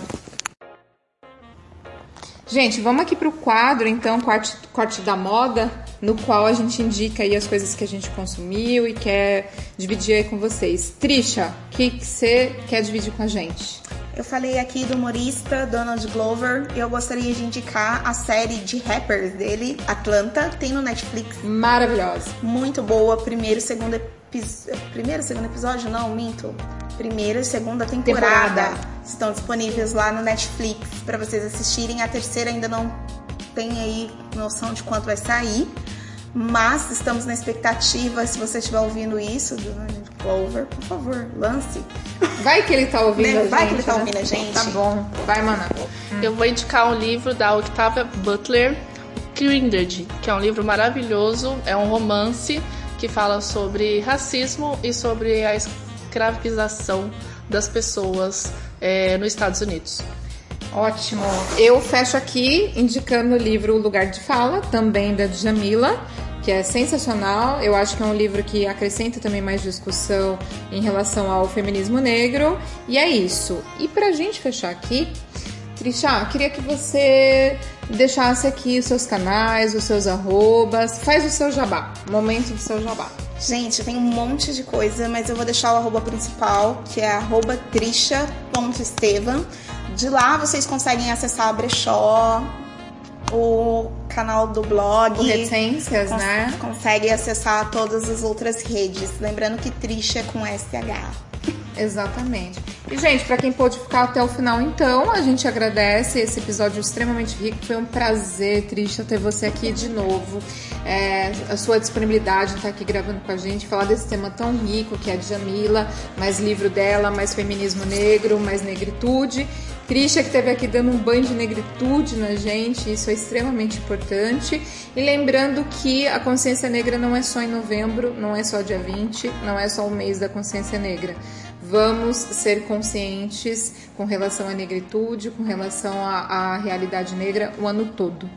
A: Gente, vamos aqui pro quadro, então, corte, corte da moda, no qual a gente indica aí as coisas que a gente consumiu e quer dividir aí com vocês. Trisha, o que você quer dividir com a gente?
C: Eu falei aqui do humorista Donald Glover e eu gostaria de indicar a série de rappers dele, Atlanta, tem no Netflix.
A: Maravilhosa.
C: Muito boa, primeiro e segundo episódio. Primeiro segundo episódio? Não, minto. Primeira e segunda temporada, temporada. Estão disponíveis lá no Netflix para vocês assistirem. A terceira ainda não tem aí noção de quanto vai sair. Mas estamos na expectativa, se você estiver ouvindo isso, Donald Glover, por favor, lance.
A: Vai que ele tá ouvindo né? a gente.
C: Vai que ele tá né? ouvindo a gente.
A: Tá bom. Vai, mana.
B: Hum. Eu vou indicar um livro da Octavia Butler, Kindred, que é um livro maravilhoso, é um romance que fala sobre racismo e sobre a escravização das pessoas é, nos Estados Unidos.
A: Ótimo. Eu fecho aqui indicando o livro O Lugar de Fala, também da Djamila, que é sensacional. Eu acho que é um livro que acrescenta também mais discussão em relação ao feminismo negro. E é isso. E pra gente fechar aqui, Trisha, queria que você deixasse aqui os seus canais, os seus arrobas. Faz o seu jabá. Momento do seu jabá.
C: Gente, tem um monte de coisa, mas eu vou deixar o arroba principal, que é arroba trisha.estevam. De lá vocês conseguem acessar a brechó, o canal do blog. O
A: Reticências, cons né?
C: Consegue acessar todas as outras redes. Lembrando que Trisha é com SH.
A: Exatamente. E, gente, para quem pôde ficar até o final, então, a gente agradece esse episódio extremamente rico. Foi um prazer, Trisha, ter você aqui de novo. É, a sua disponibilidade de estar aqui gravando com a gente, falar desse tema tão rico que é a Jamila, mais livro dela, mais feminismo negro, mais negritude. Trisha que esteve aqui dando um banho de negritude na gente, isso é extremamente importante. E lembrando que a consciência negra não é só em novembro, não é só dia 20, não é só o mês da consciência negra. Vamos ser conscientes com relação à negritude, com relação à, à realidade negra o ano todo.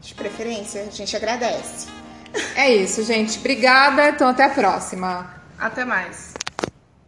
C: De preferência, a gente agradece.
A: É isso, gente. Obrigada. Então, até a próxima.
B: Até mais.